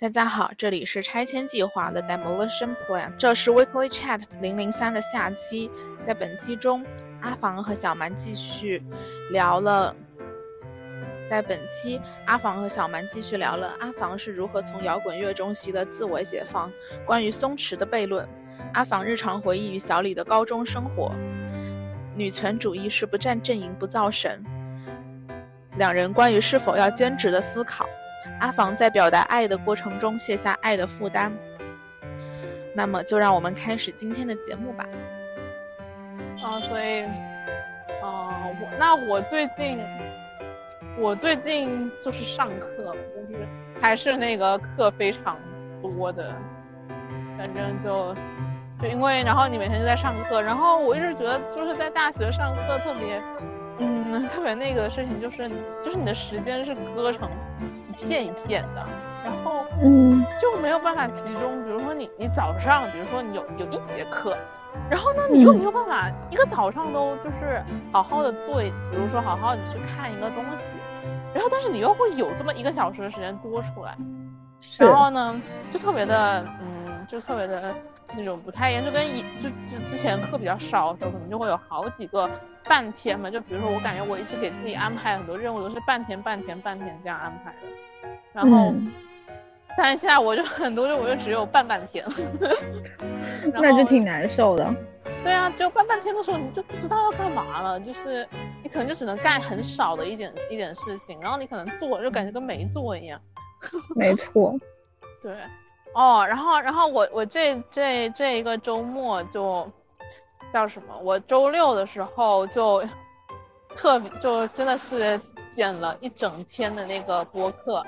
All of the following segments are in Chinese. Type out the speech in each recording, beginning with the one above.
大家好，这里是拆迁计划 The Demolition Plan，这是 Weekly Chat 零零三的下期。在本期中，阿房和小蛮继续聊了。在本期，阿房和小蛮继续聊了阿房是如何从摇滚乐中习得自我解放，关于松弛的悖论，阿房日常回忆与小李的高中生活，女权主义是不站阵营不造神，两人关于是否要兼职的思考。阿房在表达爱的过程中卸下爱的负担，那么就让我们开始今天的节目吧。啊，所以，啊，我那我最近，我最近就是上课，就是还是那个课非常多的，反正就就因为然后你每天就在上课，然后我一直觉得就是在大学上课特别，嗯，特别那个的事情就是就是你的时间是割成。片一片的，然后嗯就没有办法集中。比如说你你早上，比如说你有有一节课，然后呢你又没有办法一个早上都就是好好的做，比如说好好的去看一个东西，然后但是你又会有这么一个小时的时间多出来，然后呢就特别的嗯就特别的那种不太一样，就跟以就之之前课比较少的时候，可能就会有好几个半天嘛。就比如说我感觉我一直给自己安排很多任务都是半天半天半天这样安排的。然后，但是现在我就很多，就我就只有半半天，那就挺难受的。对啊，只有半半天的时候，你就不知道要干嘛了，就是你可能就只能干很少的一点一点事情，然后你可能做就感觉跟没做一样。没错。对。哦，然后然后我我这这这一个周末就叫什么？我周六的时候就特别就真的是。剪了一整天的那个播客，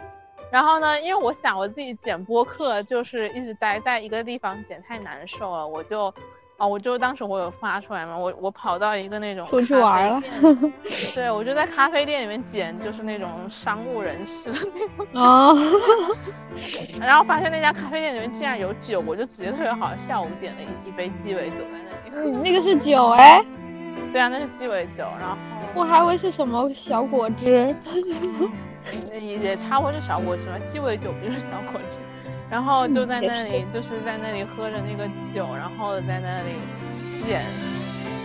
然后呢，因为我想我自己剪播客就是一直待在一个地方剪太难受了，我就，哦，我就当时我有发出来嘛，我我跑到一个那种出去玩了，对，我就在咖啡店里面剪，就是那种商务人士的那种，哦，然后发现那家咖啡店里面竟然有酒，我就直接特别好笑，我点了一一杯鸡尾酒在那里，那个是酒哎，对啊，那是鸡尾酒，然后。我还以为是什么小果汁，也也差不多是小果汁吧，鸡尾酒不就是小果汁？然后就在那里，就是在那里喝着那个酒，然后在那里剪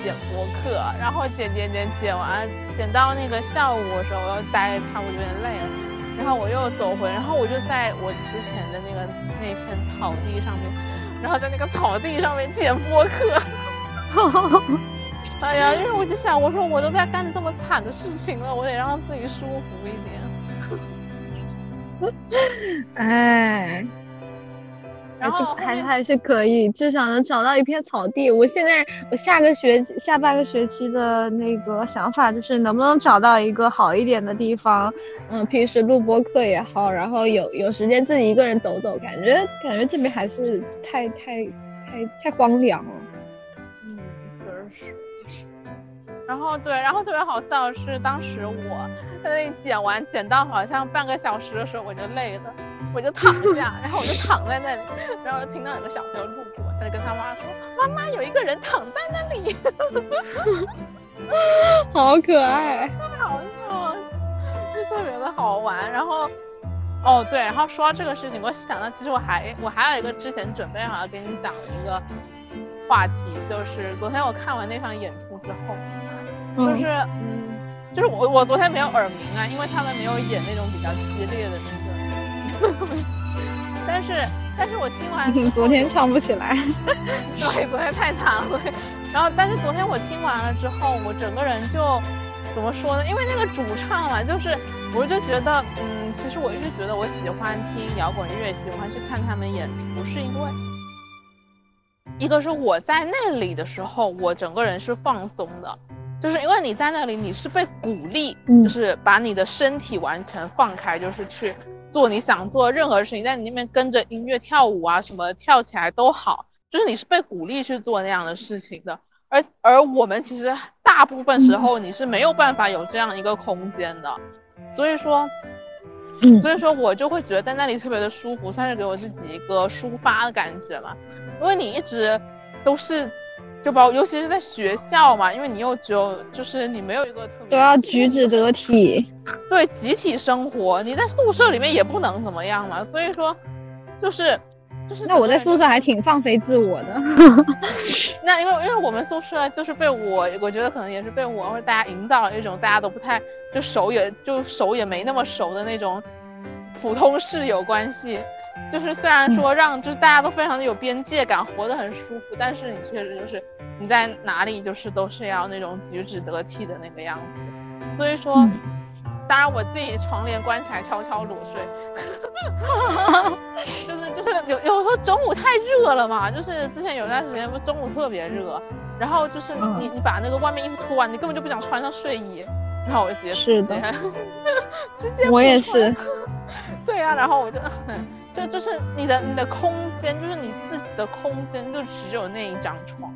剪播客，然后剪剪剪剪完，剪到那个下午的时候，我又待差不多有点累了，然后我又走回，然后我就在我之前的那个那片草地上面，然后在那个草地上面剪播客。哎呀，因为我就想，我说我都在干这么惨的事情了，我得让自己舒服一点。哎，然后还还是可以，至少能找到一片草地。我现在我下个学期下半个学期的那个想法就是，能不能找到一个好一点的地方，嗯，平时录播课也好，然后有有时间自己一个人走走，感觉感觉这边还是太太太太荒凉了。然后对，然后特别好笑的是，当时我在那里剪完，剪到好像半个小时的时候，我就累了，我就躺下，然后我就躺在那里，然后听到有个小朋友路过，他就跟他妈说：“妈妈，有一个人躺在那里。”好可爱，太好笑了，就特别的好玩。然后，哦对，然后说到这个事情，我想到其实我还我还有一个之前准备好要跟你讲的一个话题，就是昨天我看完那场演出之后。就是嗯，就是我我昨天没有耳鸣啊，因为他们没有演那种比较激烈的那个，但是但是我听完 昨天唱不起来，对，昨天太惨了。然后但是昨天我听完了之后，我整个人就怎么说呢？因为那个主唱嘛，就是我就觉得嗯，其实我一直觉得我喜欢听摇滚乐，喜欢去看他们演出，是因为一个是我在那里的时候，我整个人是放松的。就是因为你在那里，你是被鼓励，就是把你的身体完全放开，就是去做你想做任何事情，在你那边跟着音乐跳舞啊，什么跳起来都好，就是你是被鼓励去做那样的事情的。而而我们其实大部分时候你是没有办法有这样一个空间的，所以说，所以说我就会觉得在那里特别的舒服，算是给我自己一个抒发的感觉嘛。因为你一直都是。就包，尤其是在学校嘛，因为你又只有，就是你没有一个特别都要举止得体，对，集体生活，你在宿舍里面也不能怎么样嘛，所以说，就是。就是那我在宿舍还挺放飞自我的。那因为因为我们宿舍就是被我，我觉得可能也是被我或者大家营造了一种大家都不太就熟也就熟也没那么熟的那种普通室友关系。就是虽然说让就是大家都非常的有边界感，活得很舒服，但是你确实就是你在哪里就是都是要那种举止得体的那个样子。所以说，当然我自己窗帘关起来悄悄裸睡。就是就是有有时候中午太热了嘛，就是之前有段时间不中午特别热，然后就是你你把那个外面衣服脱完，你根本就不想穿上睡衣，然后我就直接是的，直接 我也是，对呀，然后我就就就是你的你的空间就是你自己的空间就只有那一张床，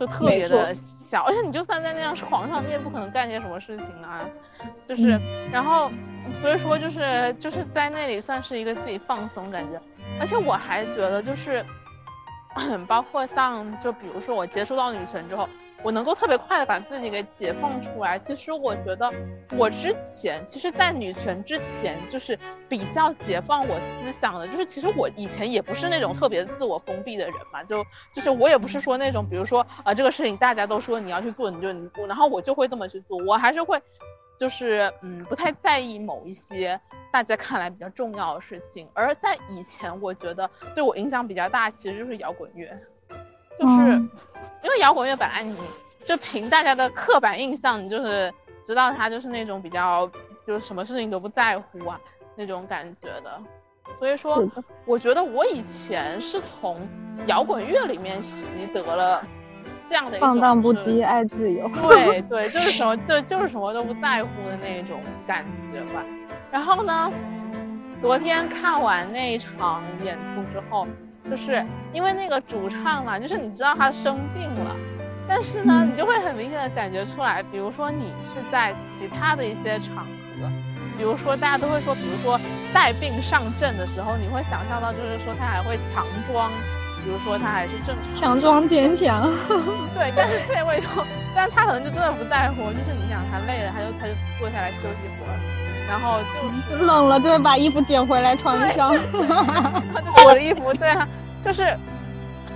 就特别的。小，而且你就算在那张床上，你也不可能干些什么事情啊，就是，然后，所以说就是就是在那里算是一个自己放松感觉，而且我还觉得就是，包括像就比如说我接触到女神之后。我能够特别快的把自己给解放出来。其实我觉得，我之前其实，在女权之前，就是比较解放我思想的。就是其实我以前也不是那种特别自我封闭的人嘛，就就是我也不是说那种，比如说啊这个事情大家都说你要去做，你就你做然后我就会这么去做。我还是会，就是嗯不太在意某一些大家看来比较重要的事情。而在以前，我觉得对我影响比较大，其实就是摇滚乐，就是。因为摇滚乐本来你就凭大家的刻板印象，你就是知道他就是那种比较就是什么事情都不在乎啊那种感觉的，所以说我觉得我以前是从摇滚乐里面习得了这样的一种放荡不羁、爱自由，对对，就是什么对就是什么都不在乎的那种感觉吧。然后呢，昨天看完那一场演出之后。就是因为那个主唱嘛，就是你知道他生病了，但是呢，你就会很明显的感觉出来，比如说你是在其他的一些场合，比如说大家都会说，比如说带病上阵的时候，你会想象到就是说他还会强装，比如说他还是正常，强装坚强，对，但是这位，但他可能就真的不在乎，就是你想他累了，他就他就坐下来休息会儿，然后就 冷了就会把衣服捡回来穿上，他 就我的衣服，对啊。就是，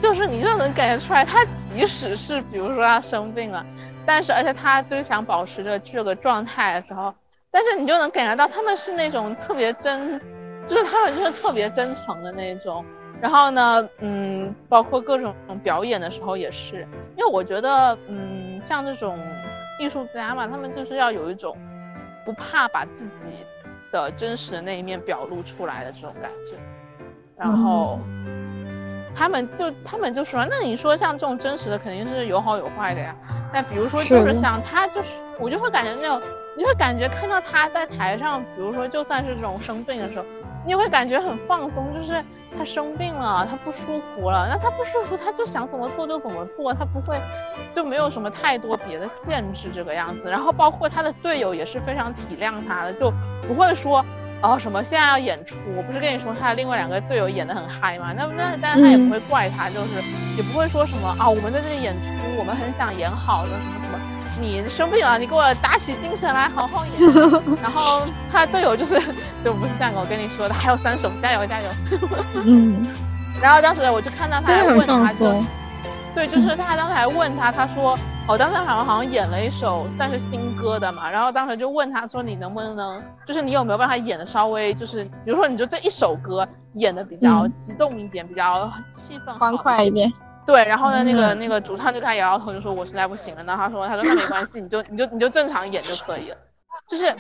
就是你就能感觉出来，他即使是比如说他生病了，但是而且他就是想保持着这个状态的时候，但是你就能感觉到他们是那种特别真，就是他们就是特别真诚的那种。然后呢，嗯，包括各种表演的时候也是，因为我觉得，嗯，像这种艺术家嘛，他们就是要有一种不怕把自己的真实的那一面表露出来的这种感觉，然后。他们就他们就说，那你说像这种真实的肯定是有好有坏的呀。那比如说就是像他就是，我就会感觉那种，你会感觉看到他在台上，比如说就算是这种生病的时候，你会感觉很放松，就是他生病了，他不舒服了，那他不舒服他就想怎么做就怎么做，他不会就没有什么太多别的限制这个样子。然后包括他的队友也是非常体谅他的，就不会说。哦，什么现在要演出？我不是跟你说他的另外两个队友演的很嗨吗？那那但是他也不会怪他，就是也不会说什么啊，我们在这里演出，我们很想演好的什么什么。你生病了，你给我打起精神来，好好演。然后他的队友就是 就不是像我跟你说的，还有三首，加油加油。嗯。然后当时我就看到他还问他，就对，就是他当时还问他，他说。我当时好像好像演了一首算是新歌的嘛，然后当时就问他说你能不能，就是你有没有办法演的稍微就是，比如说你就这一首歌演的比较激动一点，比较气氛欢快一点。对，然后呢那个那个主唱就开始摇摇头，就说我实在不行了。那他说他说那没关系，你就你就你就正常演就可以了，就是。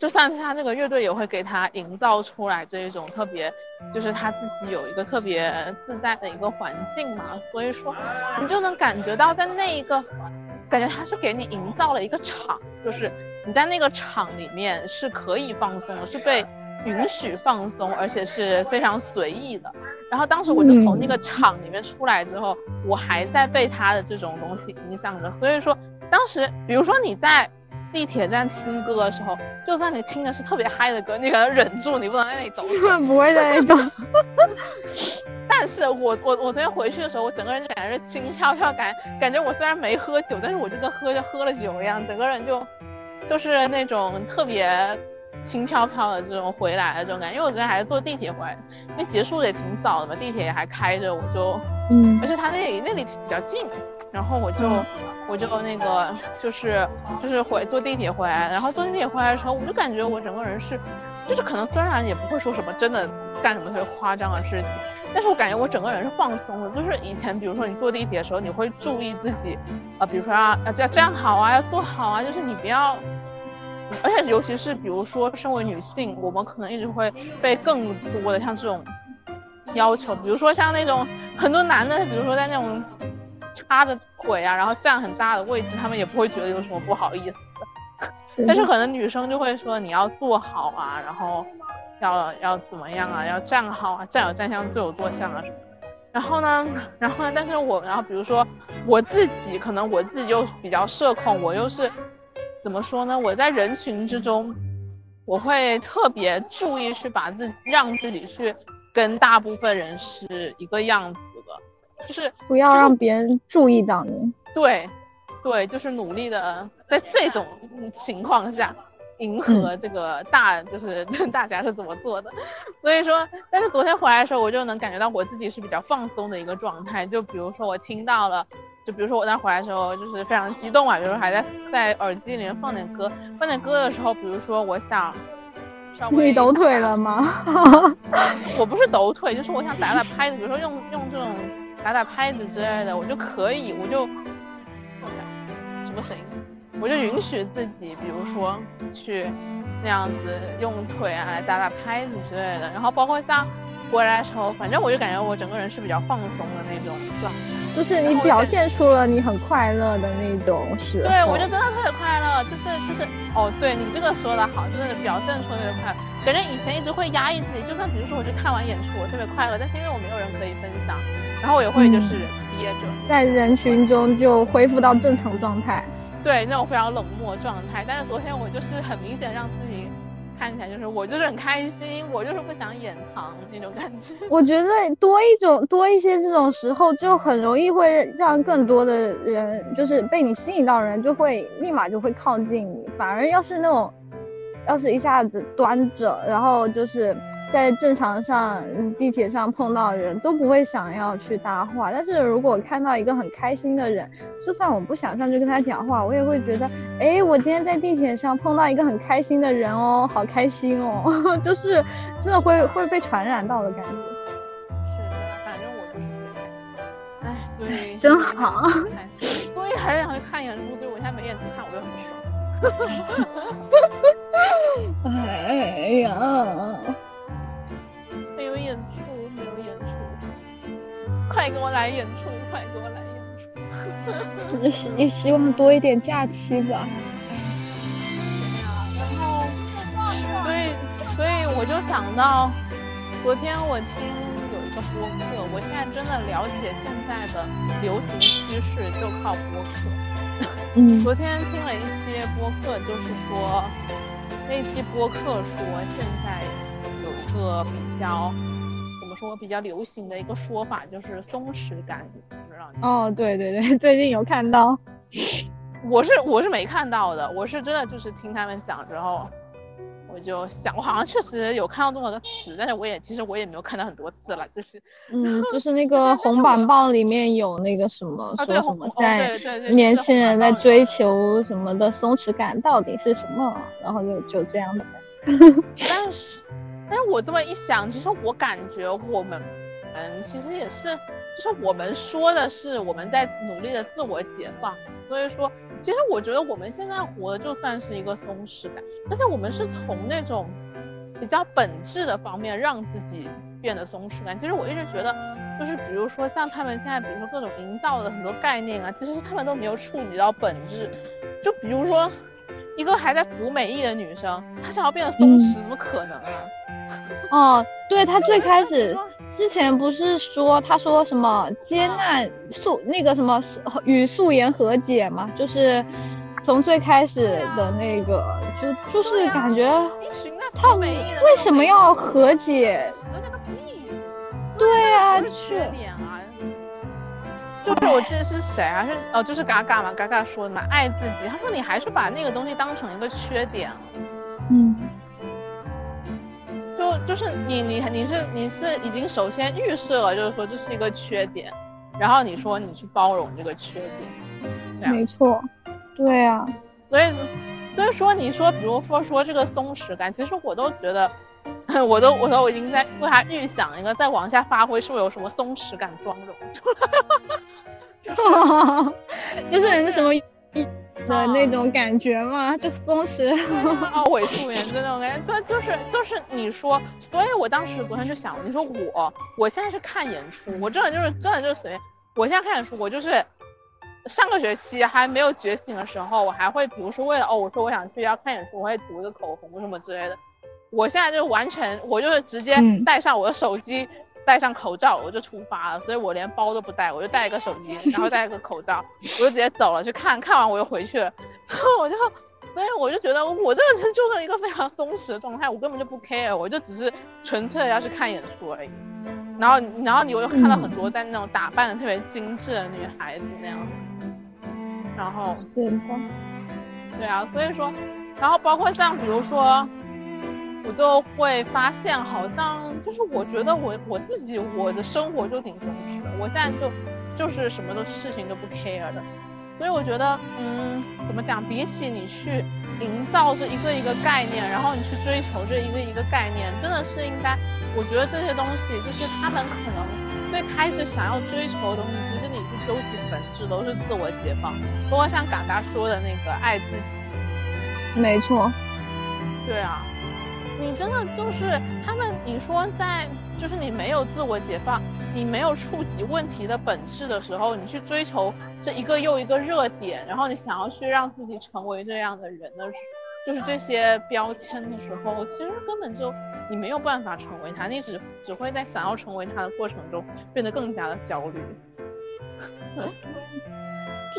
就算是他这个乐队也会给他营造出来这一种特别，就是他自己有一个特别自在的一个环境嘛，所以说你就能感觉到在那一个，感觉他是给你营造了一个场，就是你在那个场里面是可以放松的，是被允许放松，而且是非常随意的。然后当时我就从那个场里面出来之后，我还在被他的这种东西影响着，所以说当时比如说你在。地铁站听歌的时候，就算你听的是特别嗨的歌，你可能忍住，你不能在那里抖。不会在那里抖。但是我我我昨天回去的时候，我整个人就感觉是轻飘飘，感感觉我虽然没喝酒，但是我就跟喝就喝了酒一样，整个人就就是那种特别轻飘飘的这种回来的这种感觉。因为我昨天还是坐地铁回来，因为结束的也挺早的嘛，地铁也还开着，我就，嗯，而且他那里那里比较近，然后我就我就那个就是就是回坐地铁回来，然后坐地铁回来的时候，我就感觉我整个人是，就是可能虽然也不会说什么真的干什么特别夸张的事情。但是我感觉我整个人是放松的，就是以前比如说你坐地铁的时候，你会注意自己，啊，比如说要要站好啊，要坐好啊，就是你不要，而且尤其是比如说身为女性，我们可能一直会被更多的像这种要求，比如说像那种很多男的，比如说在那种插着腿啊，然后站很大的位置，他们也不会觉得有什么不好意思，但是可能女生就会说你要坐好啊，然后。要要怎么样啊？要站好啊，站有站相，坐有坐相啊什么的。然后呢，然后呢？但是我，然后比如说我自己，可能我自己就比较社恐，我又是怎么说呢？我在人群之中，我会特别注意去把自己让自己去跟大部分人是一个样子的，就是不要让别人注意到你。对，对，就是努力的在这种情况下。迎合这个大就是 大家是怎么做的，所以说，但是昨天回来的时候，我就能感觉到我自己是比较放松的一个状态。就比如说我听到了，就比如说我那回来的时候就是非常激动啊，比如说还在在耳机里面放点歌，放点歌的时候，比如说我想，你抖腿了吗？我不是抖腿，就是我想打打拍子，比如说用用这种打打拍子之类的，我就可以，我就，什么声音？我就允许自己，比如说去那样子用腿啊来打打拍子之类的，然后包括像回来的时候，反正我就感觉我整个人是比较放松的那种状态，就是你表现出了你很快乐的那种时对，我就真的特别快乐，就是就是哦，对你这个说的好，就是表现出特别快乐，感觉以前一直会压抑自己，就算比如说我去看完演出，我特别快乐，但是因为我没有人可以分享，然后我也会就是憋着，在人群中就恢复到正常状态。对那种非常冷漠状态，但是昨天我就是很明显让自己看起来就是我就是很开心，我就是不想掩藏那种感觉。我觉得多一种多一些这种时候，就很容易会让更多的人就是被你吸引到人，就会立马就会靠近你。反而要是那种，要是一下子端着，然后就是。在正常上地铁上碰到人都不会想要去搭话，但是如果看到一个很开心的人，就算我不想上去跟他讲话，我也会觉得，哎，我今天在地铁上碰到一个很开心的人哦，好开心哦，就是真的会会被传染到的感觉。是的，反正我就是特别开心。哎，所以 真好。所以还是想去看演出，所以我现在没演出看，我就很爽。哎呀。没有演出，没有演出，快给我来演出，快给我来演出。希也希望多一点假期吧。然后，所以，所以我就想到，昨天我听有一个播客，我现在真的了解现在的流行趋势就靠播客。嗯。昨天听了一些播客，就是说，那期播客说现在。个比较怎么说比较流行的一个说法，就是松弛感，不知道你哦，对对对，最近有看到，我是我是没看到的，我是真的就是听他们讲之后，我就想，我好像确实有看到这么个词，但是我也其实我也没有看到很多次了，就是嗯，就是那个红板报里面有那个什么说什么现在年轻人在追求什么的松弛感到底是什么，然后就就这样的，但是。但是我这么一想，其实我感觉我们，嗯，其实也是，就是我们说的是我们在努力的自我解放。所以说，其实我觉得我们现在活的就算是一个松弛感，而且我们是从那种比较本质的方面让自己变得松弛感。其实我一直觉得，就是比如说像他们现在，比如说各种营造的很多概念啊，其实他们都没有触及到本质。就比如说，一个还在服美役的女生，她想要变得松弛，怎么可能啊？哦，对她最开始之前不是说她说什么接纳素那个什么与素颜和解嘛，就是从最开始的那个就就是感觉他为什么要和解？和那个屁！对啊，缺点啊，就是我记得是谁啊？是哦，就是嘎嘎嘛，嘎嘎说的嘛，爱自己。他说你还是把那个东西当成一个缺点。嗯。就就是你你你是你是已经首先预设了，就是说这是一个缺点，然后你说你去包容这个缺点，没错，对啊，所以所以说你说比如说说这个松弛感，其实我都觉得，我都我都我已经在为他预想一个再往下发挥是会有什么松弛感妆容，就是那什么。的那种感觉嘛，就松弛，哦，伪素颜的那种感觉，就就是就是你说，所以我当时昨天就想，你说我我现在是看演出，我真的就是真的就是随便，我现在看演出，我就是上个学期还没有觉醒的时候，我还会比如说为了哦，我说我想去要看演出，我会涂个口红什么之类的，我现在就完全我就是直接带上我的手机。戴上口罩我就出发了，所以我连包都不带，我就带一个手机，然后带一个口罩，我就直接走了去看看完我又回去了，然后我就，所以我就觉得我这个人就是一个非常松弛的状态，我根本就不 care，我就只是纯粹要去看演出而已。然后然后你我又看到很多在那种打扮的特别精致的女孩子那样，然后对对啊，所以说，然后包括像比如说。我就会发现，好像就是我觉得我我自己我的生活就挺松弛的，我现在就就是什么都事情都不 care 的，所以我觉得，嗯，怎么讲？比起你去营造这一个一个概念，然后你去追求这一个一个概念，真的是应该，我觉得这些东西就是他们可能最开始想要追求的东西，其实你去究其本质都是自我解放，包括像嘎嘎说的那个爱自己，没错，对啊。你真的就是他们，你说在就是你没有自我解放，你没有触及问题的本质的时候，你去追求这一个又一个热点，然后你想要去让自己成为这样的人的，就是这些标签的时候，其实根本就你没有办法成为他，你只只会在想要成为他的过程中变得更加的焦虑。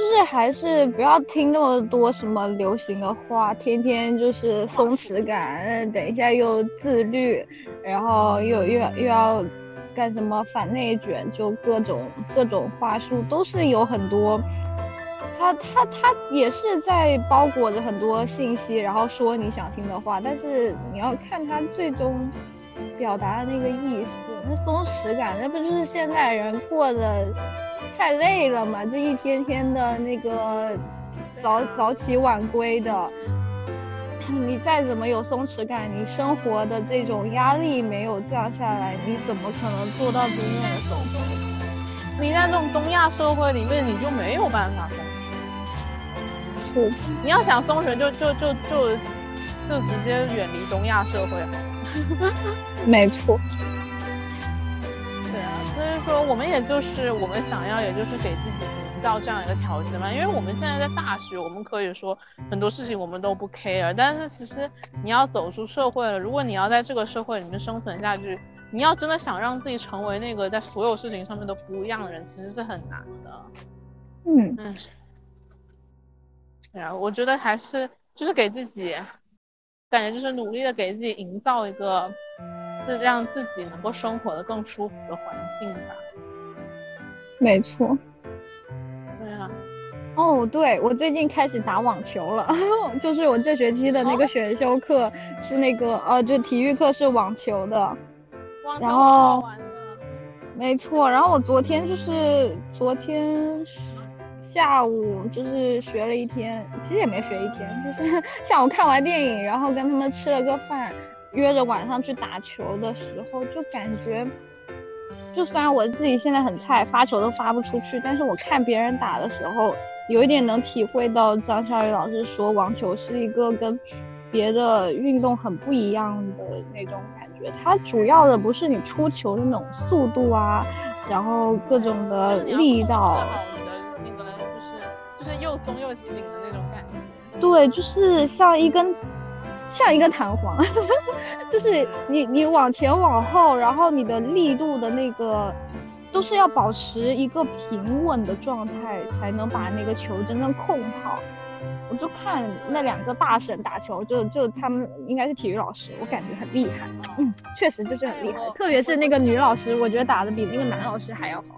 就是还是不要听那么多什么流行的话，天天就是松弛感，等一下又自律，然后又又又要干什么反内卷，就各种各种话术都是有很多，他他他也是在包裹着很多信息，然后说你想听的话，但是你要看他最终表达的那个意思，那松弛感，那不就是现代人过的。太累了嘛，就一天天的那个早早起晚归的，你再怎么有松弛感，你生活的这种压力没有降下来，你怎么可能做到真正的松弛？你在这种东亚社会里面，你就没有办法松弛。是，你要想松弛，就就就就就直接远离东亚社会好。没错。说，我们也就是我们想要，也就是给自己营造这样一个条件嘛。因为我们现在在大学，我们可以说很多事情我们都不 care。但是其实你要走出社会了，如果你要在这个社会里面生存下去，你要真的想让自己成为那个在所有事情上面都不一样的人，其实是很难的。嗯嗯，对啊，我觉得还是就是给自己，感觉就是努力的给自己营造一个。是让自己能够生活的更舒服的环境吧。没错。对啊。哦，对，我最近开始打网球了，就是我这学期的那个选修课是那个呃，就体育课是网球的。网球好玩的。没错，然后我昨天就是昨天下午就是学了一天，其实也没学一天，就是 下午看完电影，然后跟他们吃了个饭。约着晚上去打球的时候，就感觉，就虽然我自己现在很菜，发球都发不出去，但是我看别人打的时候，有一点能体会到张小雨老师说网球是一个跟别的运动很不一样的那种感觉。它主要的不是你出球的那种速度啊，然后各种的力道，你的那个就是就是又松又紧的那种感觉。对，就是像一根。像一个弹簧，就是你你往前往后，然后你的力度的那个都是要保持一个平稳的状态，才能把那个球真正控好。我就看那两个大神打球，就就他们应该是体育老师，我感觉很厉害。嗯，确实就是很厉害，特别是那个女老师，我觉得打的比那个男老师还要好。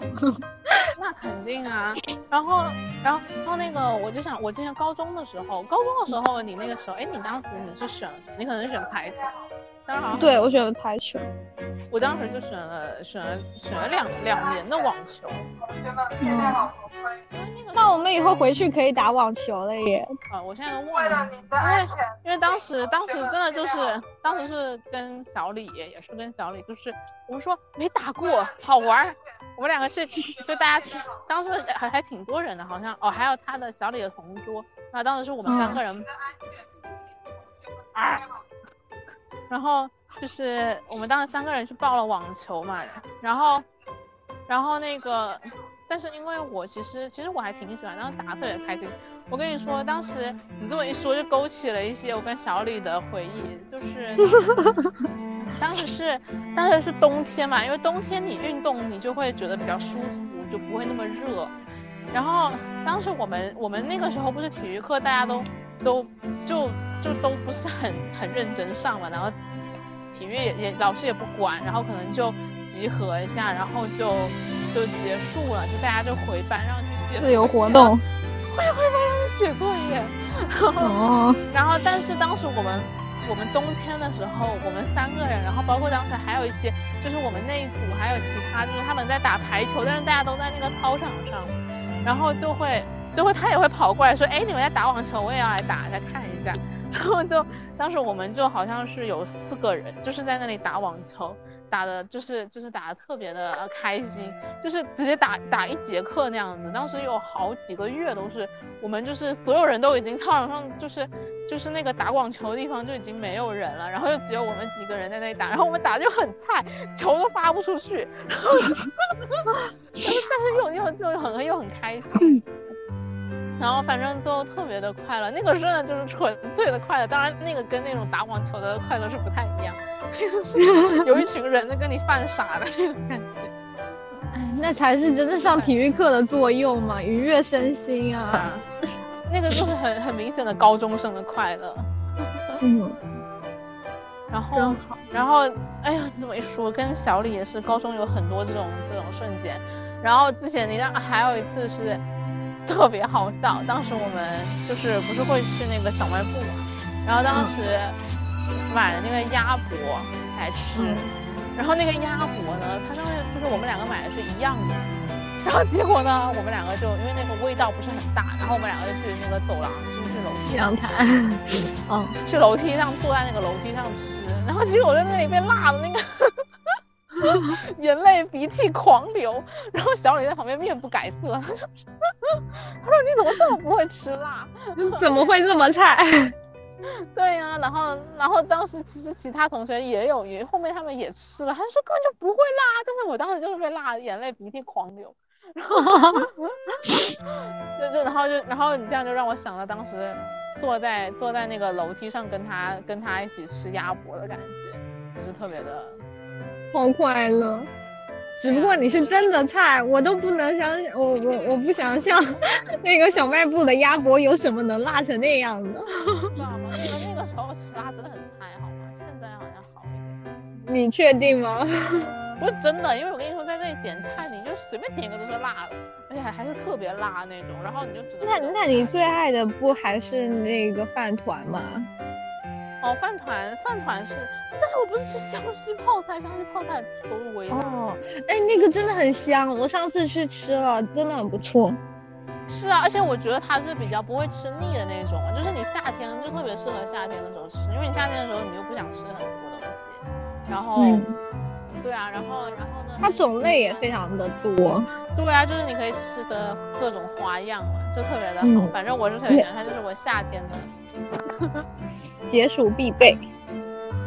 那肯定啊。然后，然后，然后那个，我就想，我之前高中的时候，高中的时候，你那个时候，哎，你当时你是选，你可能是选排球。当然，对我选了排球，我当时就选了选了选了两两年的网球。嗯，那我们以后回去可以打网球了耶！啊，我现在都忘了，因为因为当时当时真的就是当时是跟小李也是跟小李，就是我们说没打过，好玩。我们两个是就大家去，当时还还挺多人的，好像哦，还有他的小李的同桌，那当时是我们三个人。啊。然后就是我们当时三个人去报了网球嘛，然后，然后那个，但是因为我其实其实我还挺喜欢，当时打特别开心。我跟你说，当时你这么一说，就勾起了一些我跟小李的回忆，就是 当时是当时是冬天嘛，因为冬天你运动你就会觉得比较舒服，就不会那么热。然后当时我们我们那个时候不是体育课，大家都都就。就都不是很很认真上嘛，然后体育也也老师也不管，然后可能就集合一下，然后就就结束了，就大家就回班上去写自由活动，回回班上去写作业。哦。然后但是当时我们我们冬天的时候，我们三个人，然后包括当时还有一些，就是我们那一组还有其他，就是他们在打排球，但是大家都在那个操场上，然后就会就会他也会跑过来说，哎，你们在打网球，我也要来打，再看一下。然后就当时我们就好像是有四个人，就是在那里打网球，打的就是就是打的特别的开心，就是直接打打一节课那样子。当时有好几个月都是我们就是所有人都已经操场上就是就是那个打网球的地方就已经没有人了，然后就只有我们几个人在那里打，然后我们打的就很菜，球都发不出去，然后 但是又又又很又很开心。然后反正就特别的快乐，那个真的就是纯粹的快乐。当然，那个跟那种打网球的快乐是不太一样，有一群人在跟你犯傻的那种感觉。哎，那才是真正上体育课的作用嘛，愉悦身心啊。那个就是很很明显的高中生的快乐。嗯。然后，然后，哎呀，你这么一说，跟小李也是高中有很多这种这种瞬间。然后之前你让还有一次是。特别好笑，当时我们就是不是会去那个小卖部嘛，然后当时买了那个鸭脖来吃，然后那个鸭脖呢，它上面就是我们两个买的是一样的，然后结果呢，我们两个就因为那个味道不是很大，然后我们两个就去那个走廊，就去楼梯阳台，嗯，去楼梯上坐在那个楼梯上吃，然后结果我在那里被辣的那个。眼泪鼻涕狂流，然后小李在旁边面不改色，他说：“他说你怎么这么不会吃辣？怎么会这么菜？”对呀，然后然后当时其实其他同学也有，也后面他们也吃了，他说根本就不会辣，但是我当时就是被辣的眼泪鼻涕狂流，然后就就然后就然后你这样就让我想到当时坐在坐在那个楼梯上跟他跟他一起吃鸭脖的感觉，就是特别的。好快乐，只不过你是真的菜，我都不能相信，我我我不想象那个小卖部的鸭脖有什么能辣成那样的。知道吗？那个那个时候吃辣真的很菜，好吗？现在好像好一点。你确定吗？不是真的，因为我跟你说，在这里点菜，你就随便点一个都是辣的，而且还还是特别辣那种，然后你就只能。那那你最爱的不还是那个饭团吗？哦，饭团，饭团是，但是我不是吃湘西泡菜，湘西泡菜投入味道。哦，哎，那个真的很香，我上次去吃了，真的很不错。是啊，而且我觉得它是比较不会吃腻的那种，就是你夏天就特别适合夏天的时候吃，因为你夏天的时候你又不想吃很多东西。然后，对啊，然后然后呢？它种类也非常的多。对啊，就是你可以吃的各种花样嘛，就特别的好。反正我是特别喜欢它，就是我夏天的。解暑必备，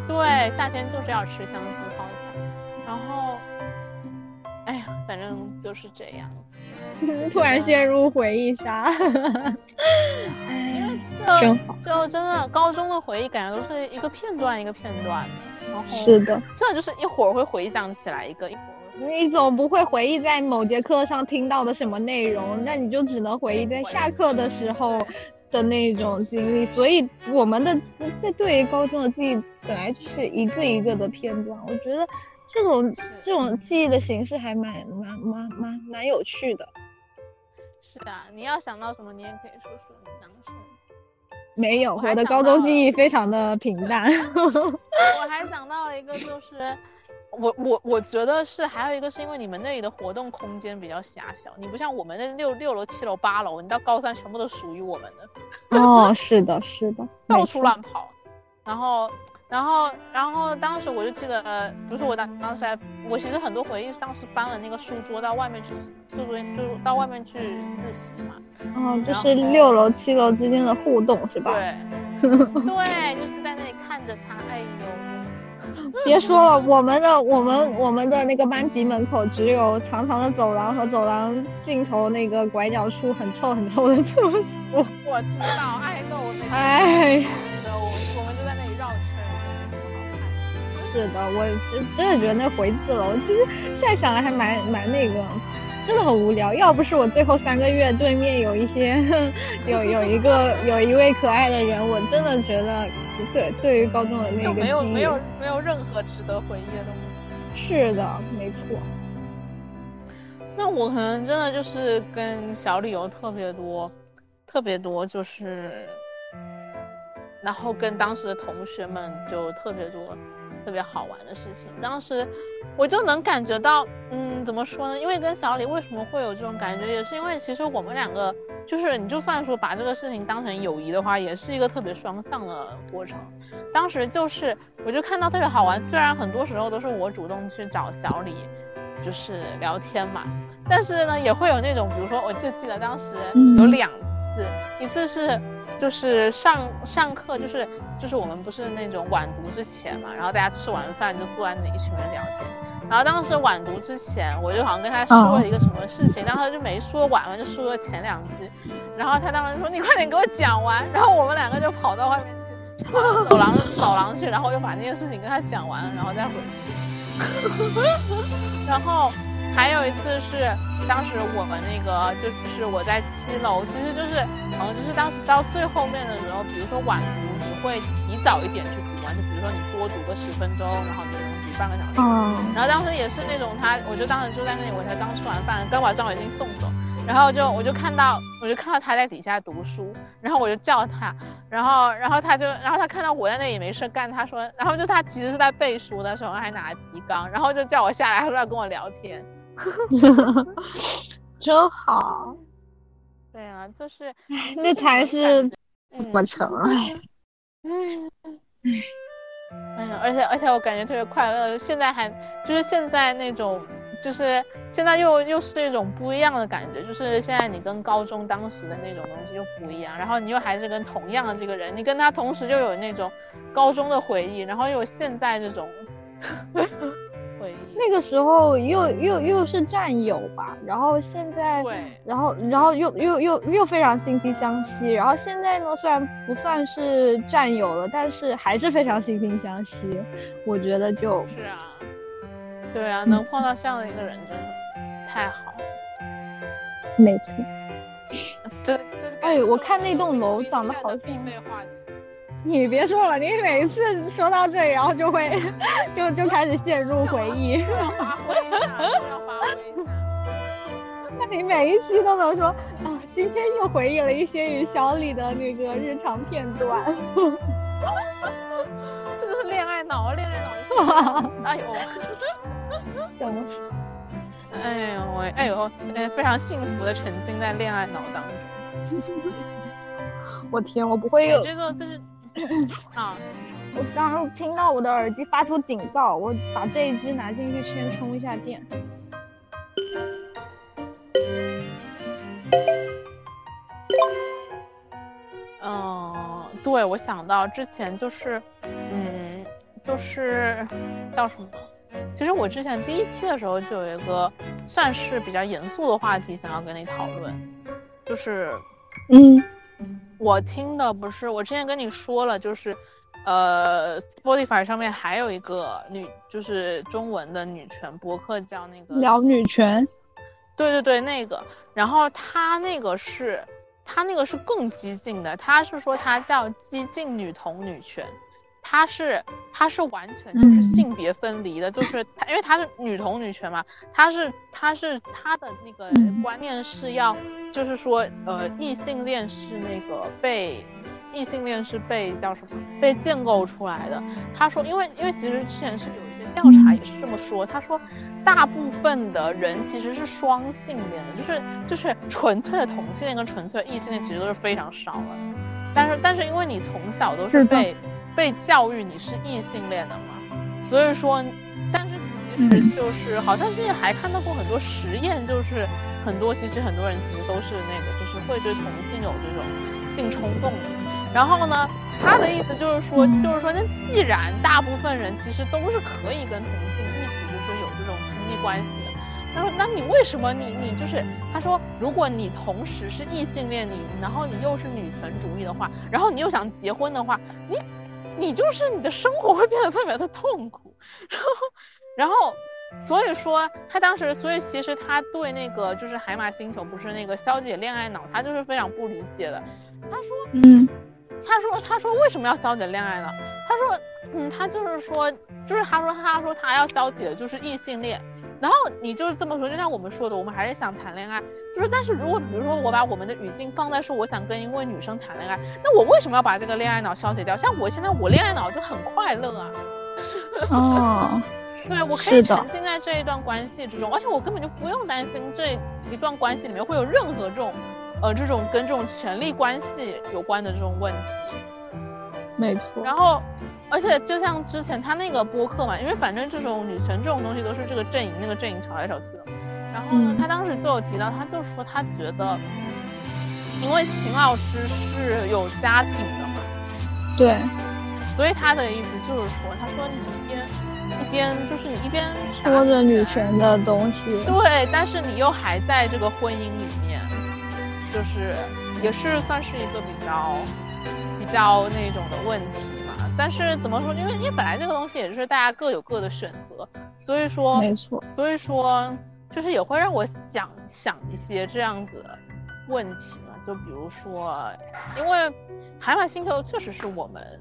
对，夏天就是要吃香菇泡菜，然后，哎呀，反正就是这样。突然陷入回忆杀，因为就就真的高中的回忆，感觉都是一个片段一个片段的，然后是的，这就是一会儿会回想起来一个，一会儿你总不会回忆在某节课上听到的什么内容，那你就只能回忆在下课的时候。的那种经历，所以我们的这对于高中的记忆本来就是一个一个的片段。我觉得这种这种记忆的形式还蛮蛮蛮蛮蛮有趣的。是的，你要想到什么，你也可以说说你当时。没有，我的高中记忆非常的平淡。我还想到了一个，就是我我我觉得是还有一个是因为你们那里的活动空间比较狭小，你不像我们那六六楼、七楼、八楼，你到高三全部都属于我们的。哦，是的，是的，到处乱跑，然后。然后，然后当时我就记得，比如说我当当时还，我其实很多回忆是当时搬了那个书桌到外面去，就就就到外面去自习嘛。哦，就是六楼七楼之间的互动是吧？对，对，就是在那里看着他，哎呦，别说了，我们的我们我们的那个班级门口只有长长的走廊和走廊尽头那个拐角处很臭很臭的厕所。我知道，爱豆那个。哎。是的，我真真的觉得那回字楼，其实现在想来还蛮蛮那个，真的很无聊。要不是我最后三个月对面有一些有有一个有一位可爱的人，我真的觉得对对于高中的那个没有没有没有任何值得回忆的东西。是的，没错。那我可能真的就是跟小理由特别多特别多，就是然后跟当时的同学们就特别多。特别好玩的事情，当时我就能感觉到，嗯，怎么说呢？因为跟小李为什么会有这种感觉，也是因为其实我们两个，就是你就算说把这个事情当成友谊的话，也是一个特别双向的过程。当时就是，我就看到特别好玩，虽然很多时候都是我主动去找小李，就是聊天嘛，但是呢，也会有那种，比如说，我就记得当时有两次，一次是。就是上上课，就是就是我们不是那种晚读之前嘛，然后大家吃完饭就坐在那一群人聊天。然后当时晚读之前，我就好像跟他说了一个什么事情，然后他就没说完嘛，就说了前两句。然后他当时说：“你快点给我讲完。”然后我们两个就跑到外面去，走廊走廊去，然后又把那件事情跟他讲完，然后再回去。然后。还有一次是当时我们那个就是我在七楼，其实就是嗯，就是当时到最后面的时候，比如说晚读，你会提早一点去读嘛，就比如说你多读个十分钟，然后你能读半个小时。嗯。然后当时也是那种他，我就当时就在那里，我才刚吃完饭，刚把张伟静送走，然后就我就看到我就看到他在底下读书，然后我就叫他，然后然后他就然后他看到我在那里没事干，他说，然后就他其实是在背书的，手上还拿着提纲，然后就叫我下来，他说要跟我聊天。真好，对啊，就是这才是我成哎，哎呀，而且而且我感觉特别快乐，现在还就是现在那种，就是现在又又是一种不一样的感觉，就是现在你跟高中当时的那种东西又不一样，然后你又还是跟同样的这个人，你跟他同时又有那种高中的回忆，然后又有现在这种。那个时候又又又是战友吧，然后现在，然后然后又又又又非常惺惺相惜，然后现在呢，虽然不算是战友了，但是还是非常惺惺相惜，我觉得就是啊，对啊，能碰到这样的一个人真的太好，没错，这这是哎，我看那栋楼长得好像。你别说了，你每次说到这里，然后就会就就开始陷入回忆。要发挥一下，要发挥一下。那你每一期都能说啊，今天又回忆了一些与小李的那个日常片段。这就是恋爱脑，恋爱脑。哎呦，怎么？哎呦我，哎呦，哎，非常幸福的沉浸在恋爱脑当中。我天，我不会有。这个就是。啊！我刚刚听到我的耳机发出警告，我把这一只拿进去先充一下电。嗯，对，我想到之前就是，嗯，就是叫什么？其实我之前第一期的时候就有一个算是比较严肃的话题想要跟你讨论，就是，嗯。我听的不是，我之前跟你说了，就是，呃，Spotify 上面还有一个女，就是中文的女权博客，叫那个聊女权。对对对，那个，然后他那个是，他那个是更激进的，他是说他叫激进女同女权，他是他是完全就是性别分离的，就是他因为他是女同女权嘛，他是他是他的那个观念是要就是说呃异性恋是那个被异性恋是被叫什么被建构出来的。他说因为因为其实之前是有一些调查也是这么说，他说大部分的人其实是双性恋的，就是就是纯粹的同性恋跟纯粹的异性恋其实都是非常少的。但是但是因为你从小都是被被教育你是异性恋的嘛，所以说，但是其实就是好像最近还看到过很多实验，就是很多其实很多人其实都是那个，就是会对同性有这种性冲动的。然后呢，他的意思就是说，就是说，那既然大部分人其实都是可以跟同性一起，就是有这种亲密关系的，他说，那你为什么你你就是他说，如果你同时是异性恋，你然后你又是女权主义的话，然后你又想结婚的话，你。你就是你的生活会变得特别的痛苦，然后，然后，所以说他当时，所以其实他对那个就是海马星球不是那个消解恋爱脑，他就是非常不理解的。他说，嗯，他说，他说为什么要消解恋爱脑？他说，嗯，他就是说，就是他说，他说他要消解的就是异性恋。然后你就是这么说，就像我们说的，我们还是想谈恋爱，就是，但是如果比如说我把我们的语境放在说我想跟一位女生谈恋爱，那我为什么要把这个恋爱脑消解掉？像我现在我恋爱脑就很快乐啊，哦，对我可以沉浸在这一段关系之中，而且我根本就不用担心这一段关系里面会有任何这种，呃，这种跟这种权力关系有关的这种问题，没错，然后。而且就像之前他那个播客嘛，因为反正这种女权这种东西都是这个阵营那个阵营吵来吵去的。然后呢，他当时就有提到，他就说他觉得，因为秦老师是有家庭的嘛，对，所以他的意思就是说，他说你一边一边就是你一边说着女权的东西，对，但是你又还在这个婚姻里面，就是也是算是一个比较比较那种的问题嘛。但是怎么说？因为因为本来这个东西也是大家各有各的选择，所以说没错，所以说就是也会让我想想一些这样子的问题嘛。就比如说，因为海马星球确实是我们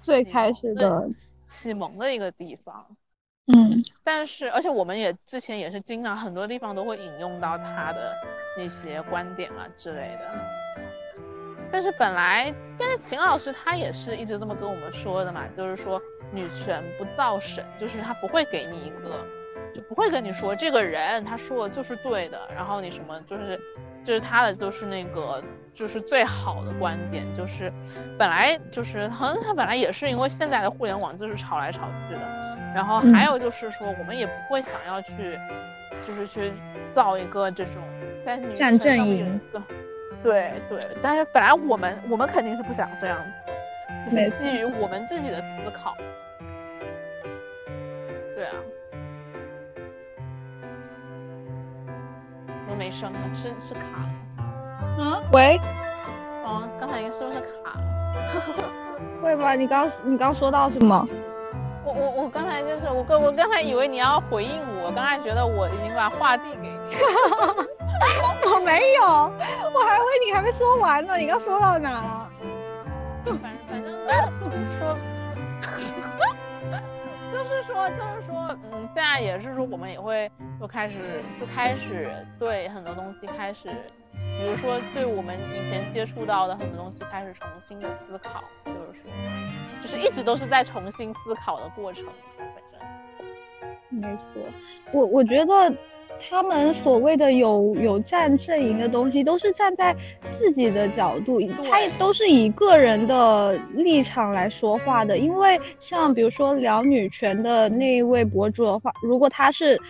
最开始的启蒙的一个地方，嗯，但是而且我们也之前也是经常很多地方都会引用到他的那些观点啊之类的。但是本来，但是秦老师他也是一直这么跟我们说的嘛，就是说女权不造神，就是他不会给你一个，就不会跟你说这个人他说的就是对的，然后你什么就是，就是他的就是那个就是最好的观点，就是本来就是他他本来也是因为现在的互联网就是吵来吵去的，然后还有就是说我们也不会想要去，就是去造一个这种在女权阵营。对对，但是本来我们我们肯定是不想这样子，就是基于我们自己的思考。对啊，我没声了，是是卡了。嗯，喂。哦，刚才是不是卡了？会吧？你刚你刚说到什么？我我我刚才就是我刚我刚才以为你要回应我，刚才觉得我已经把话递给你。我没有，我还以为你还没说完呢。你刚说到哪了？反正反正就是说，就是说就是说，嗯，现在也是说，我们也会就开始就开始对很多东西开始，比如说对我们以前接触到的很多东西开始重新的思考，就是说，就是一直都是在重新思考的过程。反正没错，我我觉得。他们所谓的有有站阵营的东西，都是站在自己的角度，他都是以个人的立场来说话的。因为像比如说聊女权的那一位博主的话，如果他是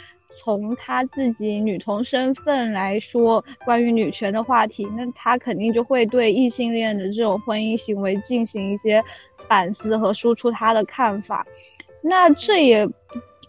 从他自己女同身份来说关于女权的话题，那他肯定就会对异性恋的这种婚姻行为进行一些反思和输出他的看法。那这也。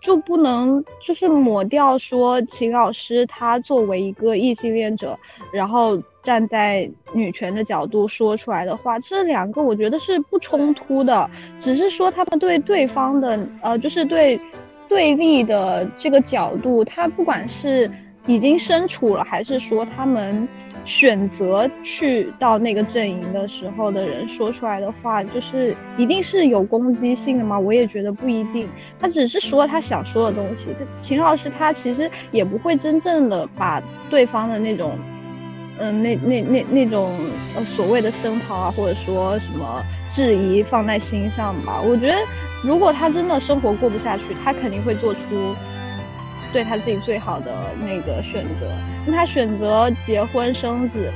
就不能就是抹掉说秦老师他作为一个异性恋者，然后站在女权的角度说出来的话，这两个我觉得是不冲突的，只是说他们对对方的呃，就是对对立的这个角度，他不管是已经身处了，还是说他们选择去到那个阵营的时候的人说出来的话，就是一定是有攻击性的吗？我也觉得不一定，他只是说他想说的东西。这秦老师他其实也不会真正的把对方的那种，嗯，那那那那种呃所谓的声讨啊，或者说什么质疑放在心上吧。我觉得如果他真的生活过不下去，他肯定会做出。对他自己最好的那个选择，那他选择结婚生子，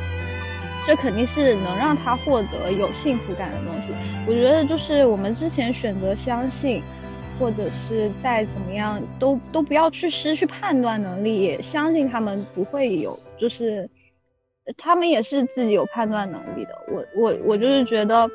这肯定是能让他获得有幸福感的东西。我觉得就是我们之前选择相信，或者是再怎么样，都都不要去失去判断能力，也相信他们不会有，就是他们也是自己有判断能力的。我我我就是觉得。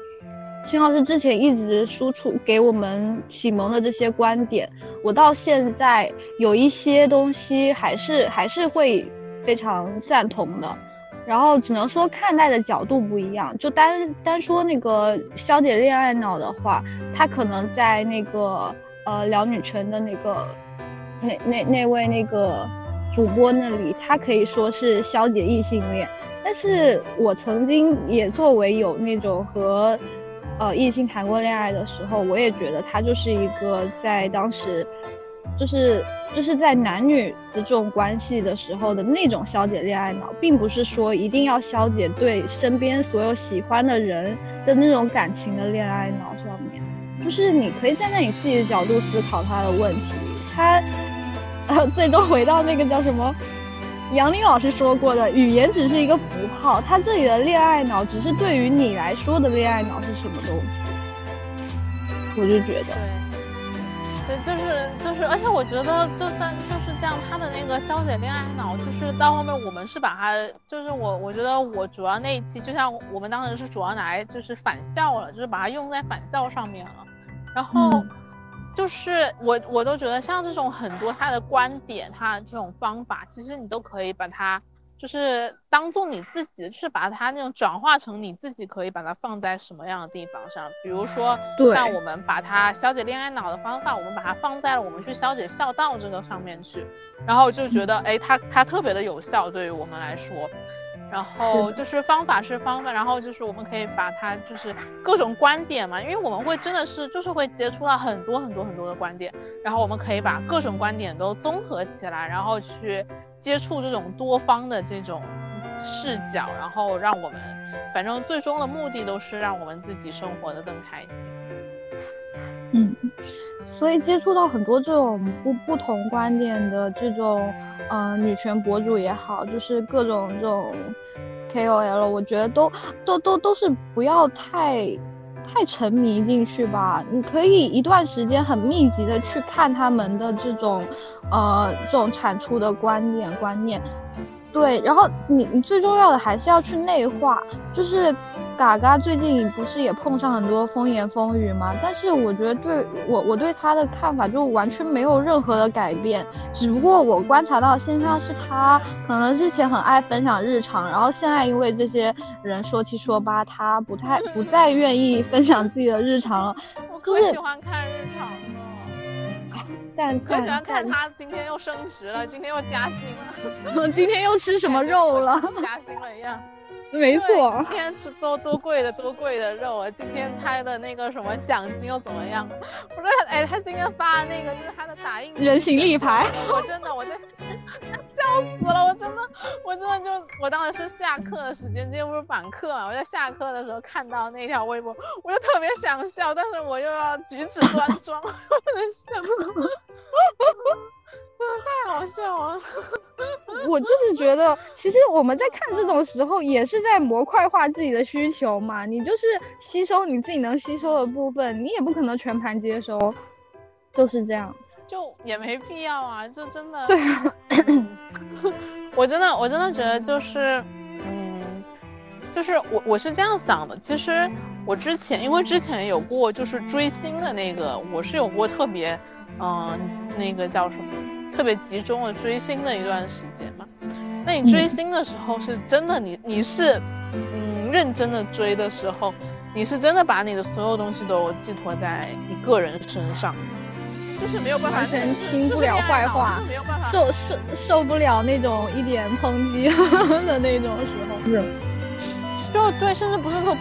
秦老师之前一直输出给我们启蒙的这些观点，我到现在有一些东西还是还是会非常赞同的，然后只能说看待的角度不一样。就单单说那个消解恋爱脑的话，他可能在那个呃聊女权的那个那那那位那个主播那里，他可以说是消解异性恋，但是我曾经也作为有那种和。呃，异性谈过恋爱的时候，我也觉得他就是一个在当时，就是就是在男女的这种关系的时候的那种消解恋爱脑，并不是说一定要消解对身边所有喜欢的人的那种感情的恋爱脑上面，就是你可以站在你自己的角度思考他的问题，他，呃，最终回到那个叫什么？杨林老师说过的，语言只是一个符号，他这里的恋爱脑只是对于你来说的恋爱脑是什么东西？我就觉得，对，对，就是就是，而且我觉得，就算就是这样，他的那个消解恋爱脑，就是到后面我们是把他，就是我我觉得我主要那一期，就像我们当时是主要拿来就是返校了，就是把它用在返校上面了，然后。就是我，我都觉得像这种很多他的观点，他这种方法，其实你都可以把它，就是当做你自己，去把它那种转化成你自己可以把它放在什么样的地方上。比如说，像我们把它消解恋爱脑的方法，我们把它放在了我们去消解孝道这个上面去，然后就觉得，哎，它它特别的有效，对于我们来说。然后就是方法是方法，然后就是我们可以把它就是各种观点嘛，因为我们会真的是就是会接触到很多很多很多的观点，然后我们可以把各种观点都综合起来，然后去接触这种多方的这种视角，然后让我们反正最终的目的都是让我们自己生活的更开心。嗯，所以接触到很多这种不不同观点的这种。嗯，女权博主也好，就是各种这种 KOL，我觉得都都都都是不要太太沉迷进去吧。你可以一段时间很密集的去看他们的这种呃这种产出的观点观念，对，然后你你最重要的还是要去内化，就是。嘎嘎最近不是也碰上很多风言风语吗？但是我觉得对我我对他的看法就完全没有任何的改变，只不过我观察到现象是他可能之前很爱分享日常，然后现在因为这些人说七说八，他不太不再愿意分享自己的日常了。我可喜欢看日常了，但可喜欢看他今天又升职了，今天又加薪了，今天又吃什么肉了？加薪了一样。没错，今天吃多多贵的多贵的肉啊！今天他的那个什么奖金又怎么样？不是，哎，他今天发的那个就是他的打印人形立牌，我真的我在 笑死了，我真的我真的就我当时是下课的时间，今天不是晚课嘛，我在下课的时候看到那条微博，我就特别想笑，但是我又要举止端庄，我在笑。太好笑了！我就是觉得，其实我们在看这种时候，也是在模块化自己的需求嘛。你就是吸收你自己能吸收的部分，你也不可能全盘接收，就是这样。就也没必要啊，这真的。对啊。我真的，我真的觉得就是，嗯，就是我我是这样想的。其实我之前，因为之前有过就是追星的那个，我是有过特别，嗯，那个叫什么？特别集中的追星的一段时间嘛，那你追星的时候是真的，你你是嗯认真的追的时候，你是真的把你的所有东西都寄托在一个人身上，就是没有办法，完全听不了坏话，没有办法。受受受不了那种一点抨击的那种时候，是，就对，甚至不是说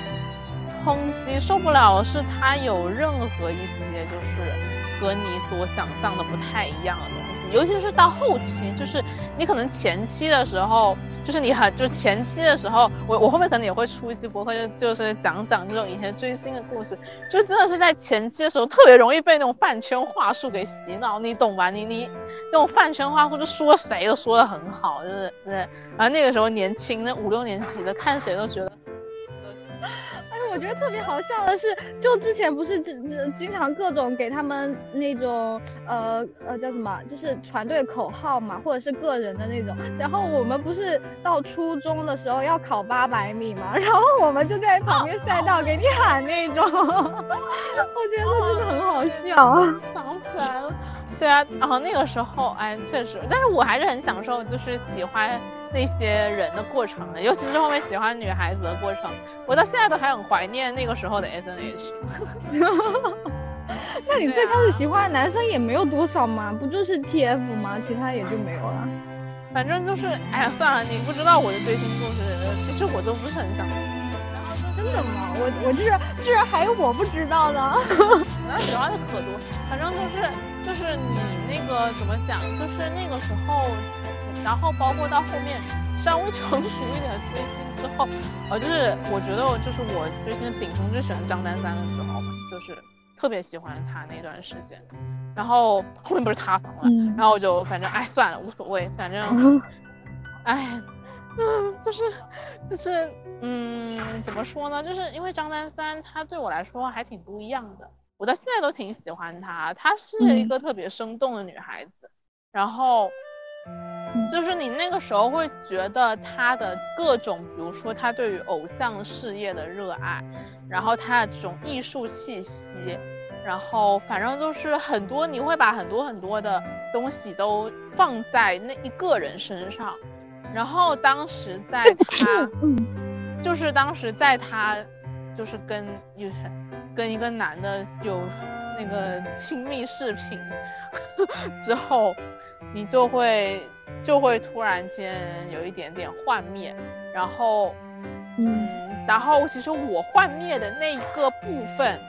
抨击，受不了是他有任何一些就是和你所想象的不太一样的东西，尤其是到后期，就是你可能前期的时候。就是你很，就前期的时候，我我后面可能也会出一期博客，就就是讲讲这种以前追星的故事，就真的是在前期的时候特别容易被那种饭圈话术给洗脑，你懂吧？你你那种饭圈话术就说谁都说的很好，就是对，然后那个时候年轻，那五六年级的看谁都觉得。我觉得特别好笑的是，就之前不是这这经常各种给他们那种呃呃叫什么，就是团队口号嘛，或者是个人的那种。然后我们不是到初中的时候要考八百米嘛，然后我们就在旁边赛道给你喊那种，我觉得真的很好笑。想起来了，对啊，然后那个时候哎确实，但是我还是很享受，就是喜欢。那些人的过程的，尤其是后面喜欢女孩子的过程，我到现在都还很怀念那个时候的 S N H。那你最开始喜欢的男生也没有多少嘛？不就是 T F 吗？其他也就没有了。反正就是，哎呀，算了，你不知道我的追星故事，其实我都不是很想。然后真的吗？我我居然居然还有我不知道的。那喜欢的可多，反正就是就是你那个怎么讲，就是那个时候。然后包括到后面稍微成熟一点追星之后，呃，就是我觉得就是我追星的顶峰就选张丹三的时候嘛，就是特别喜欢他那段时间。然后后面不是塌房了，然后我就反正哎算了无所谓，反正，哎，嗯，就是就是嗯怎么说呢？就是因为张丹三他对我来说还挺不一样的，我到现在都挺喜欢她，她是一个特别生动的女孩子，然后。就是你那个时候会觉得他的各种，比如说他对于偶像事业的热爱，然后他的这种艺术气息，然后反正就是很多，你会把很多很多的东西都放在那一个人身上，然后当时在他，就是当时在他，就是跟有跟一个男的有那个亲密视频 之后。你就会就会突然间有一点点幻灭，然后，嗯，然后其实我幻灭的那一个部分，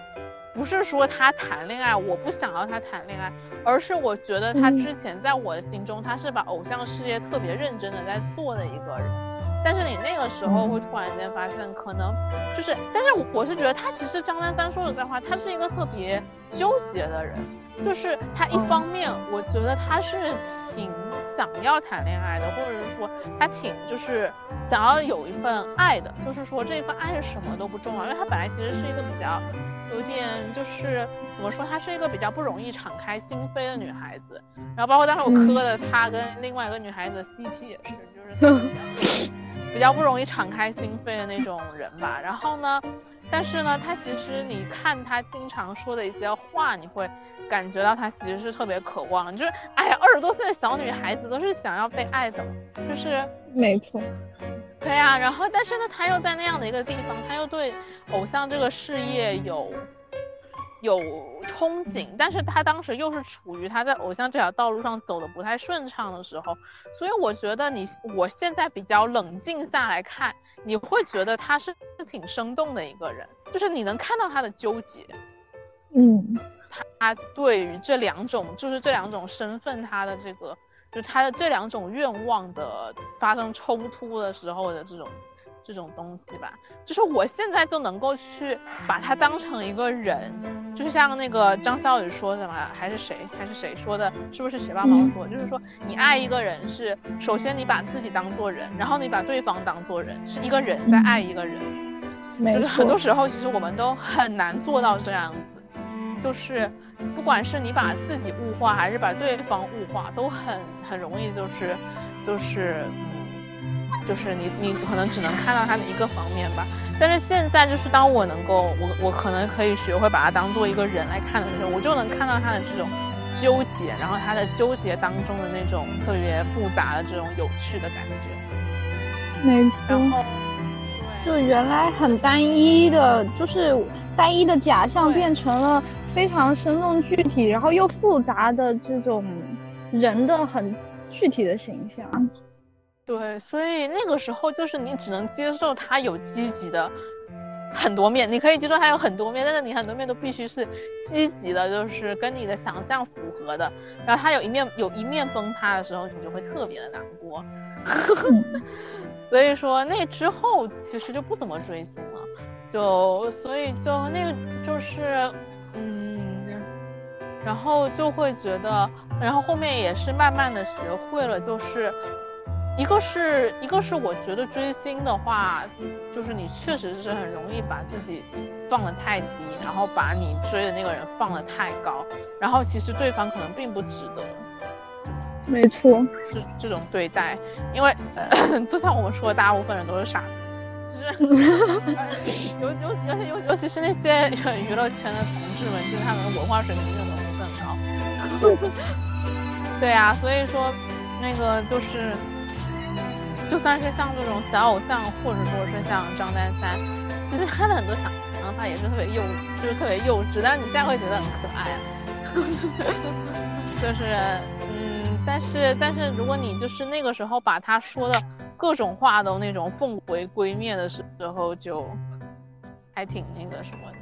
不是说他谈恋爱，我不想要他谈恋爱，而是我觉得他之前在我的心中，他是把偶像事业特别认真的在做的一个人。但是你那个时候会突然间发现，可能就是，但是我是觉得他其实张丹丹说实在话，他是一个特别纠结的人，就是他一方面，我觉得他是挺想要谈恋爱的，或者是说他挺就是想要有一份爱的，就是说这份爱是什么都不重要，因为他本来其实是一个比较有点就是怎么说，她是一个比较不容易敞开心扉的女孩子，然后包括当时我磕的她跟另外一个女孩子 CP 也是，就是。比较不容易敞开心扉的那种人吧。然后呢，但是呢，他其实你看他经常说的一些话，你会感觉到他其实是特别渴望，就是哎呀，二十多岁的小女孩子都是想要被爱的，就是没错。对啊，然后但是呢，他又在那样的一个地方，他又对偶像这个事业有。有憧憬，但是他当时又是处于他在偶像这条道路上走的不太顺畅的时候，所以我觉得你我现在比较冷静下来看，你会觉得他是是挺生动的一个人，就是你能看到他的纠结，嗯，他对于这两种就是这两种身份，他的这个就他的这两种愿望的发生冲突的时候的这种。这种东西吧，就是我现在就能够去把他当成一个人，就是像那个张小雨说的嘛，还是谁还是谁说的，是不是谁帮忙说？就是说你爱一个人是首先你把自己当做人，然后你把对方当做人，是一个人在爱一个人。就是很多时候其实我们都很难做到这样子，就是不管是你把自己物化还是把对方物化，都很很容易就是就是。就是你，你可能只能看到他的一个方面吧。但是现在，就是当我能够，我我可能可以学会把他当做一个人来看的时候，我就能看到他的这种纠结，然后他的纠结当中的那种特别复杂的这种有趣的感觉。没错。就原来很单一的，就是单一的假象变成了非常生动具体，然后又复杂的这种人的很具体的形象。对，所以那个时候就是你只能接受他有积极的很多面，你可以接受他有很多面，但是你很多面都必须是积极的，就是跟你的想象符合的。然后他有一面有一面崩塌的时候，你就会特别的难过。所以说那之后其实就不怎么追星了，就所以就那个就是嗯，然后就会觉得，然后后面也是慢慢的学会了，就是。一个是一个是我觉得追星的话，就是你确实是很容易把自己放得太低，然后把你追的那个人放得太高，然后其实对方可能并不值得。没错，这这种对待，因为 就像我们说，大部分人都是傻子，就是 尤尤尤其尤尤其是那些娱乐圈的同志们，就是他们文化水平真的不是很高。对啊，所以说那个就是。就算是像这种小偶像，或者说是像张丹三，其实他的很多想法也是特别幼，就是特别幼稚，但是你现在会觉得很可爱。就是，嗯，但是但是如果你就是那个时候把他说的各种话都那种奉为圭臬的时候，就还挺那个什么的。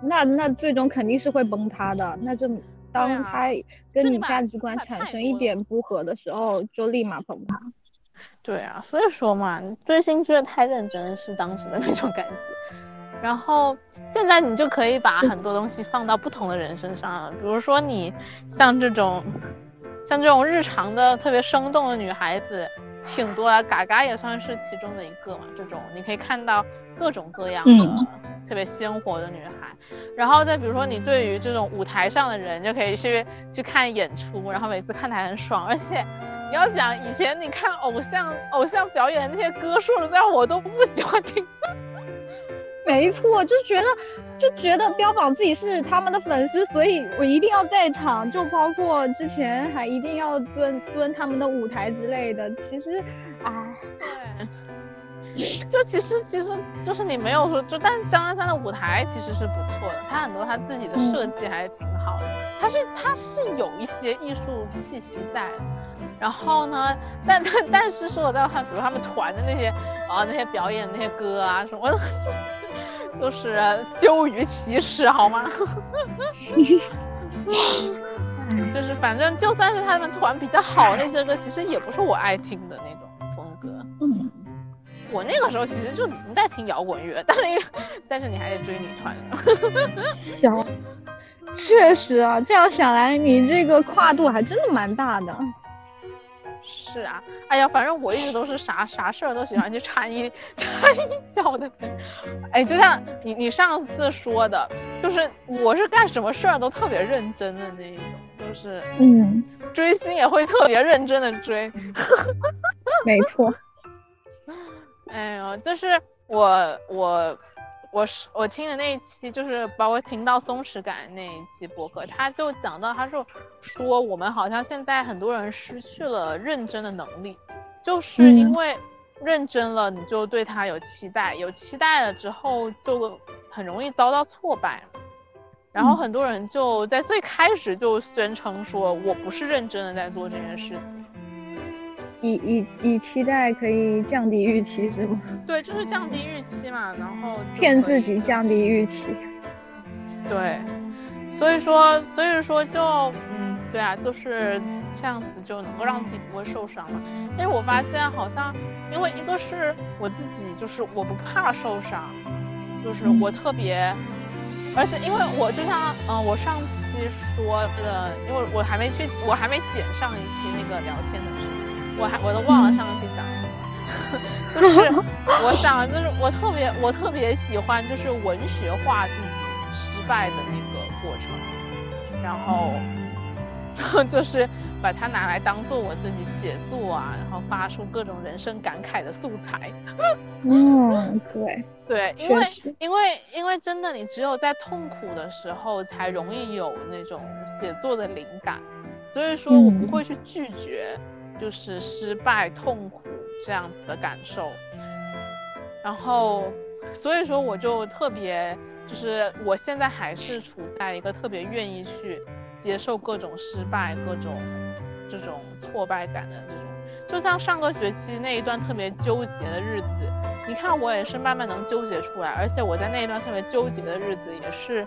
那那最终肯定是会崩塌的，那就。当他跟你价值观产生一点不合的时候，就立马崩塌。对啊，所以说嘛，追星追的太认真是当时的那种感觉。然后现在你就可以把很多东西放到不同的人身上了，比如说你像这种像这种日常的特别生动的女孩子，挺多啊，嘎嘎也算是其中的一个嘛。这种你可以看到各种各样的。特别鲜活的女孩，然后再比如说你对于这种舞台上的人，就可以去去看演出，然后每次看台很爽。而且你要想以前你看偶像偶像表演那些歌，说实在我都不喜欢听。没错，就觉得就觉得标榜自己是他们的粉丝，所以我一定要在场，就包括之前还一定要蹲蹲他们的舞台之类的。其实，哎。就其实其实就是你没有说就，但是张丹三的舞台其实是不错的，他很多他自己的设计还是挺好的，他是他是有一些艺术气息在的。然后呢，但但但是说到他，比如他们团的那些啊那些表演那些歌啊什么，就是羞于启齿好吗？就是反正就算是他们团比较好那些歌，其实也不是我爱听的那。我那个时候其实就不在听摇滚乐，但是但是你还得追女团。小，确实啊，这样想来，你这个跨度还真的蛮大的。是啊，哎呀，反正我一直都是啥啥事儿都喜欢去掺一掺一脚的。哎，就像你你上次说的，就是我是干什么事儿都特别认真的那一种，就是嗯，追星也会特别认真的追。没错。哎呦，就是我我我是我听的那一期，就是把我听到松弛感那一期播客，他就讲到，他说说我们好像现在很多人失去了认真的能力，就是因为认真了，你就对他有期待，有期待了之后就很容易遭到挫败，然后很多人就在最开始就宣称说我不是认真的在做这件事情。以以以期待可以降低预期是吗？对，就是降低预期嘛，然后骗自己降低预期。对，所以说所以说就嗯，对啊，就是这样子就能够让自己不会受伤嘛。但是我发现好像，因为一个是我自己，就是我不怕受伤，就是我特别，而且因为我就像嗯，我上期说的，因为我还没去，我还没剪上一期那个聊天的。我还我都忘了上一期讲什么，就是我想就是我特别我特别喜欢就是文学化自己失败的那个过程，然后然后 就是把它拿来当做我自己写作啊，然后发出各种人生感慨的素材。嗯，对对，因为因为因为真的你只有在痛苦的时候才容易有那种写作的灵感，所以说我不会去拒绝。就是失败、痛苦这样子的感受，然后，所以说我就特别就是我现在还是处在一个特别愿意去接受各种失败、各种这种挫败感的这种，就像上个学期那一段特别纠结的日子，你看我也是慢慢能纠结出来，而且我在那一段特别纠结的日子也是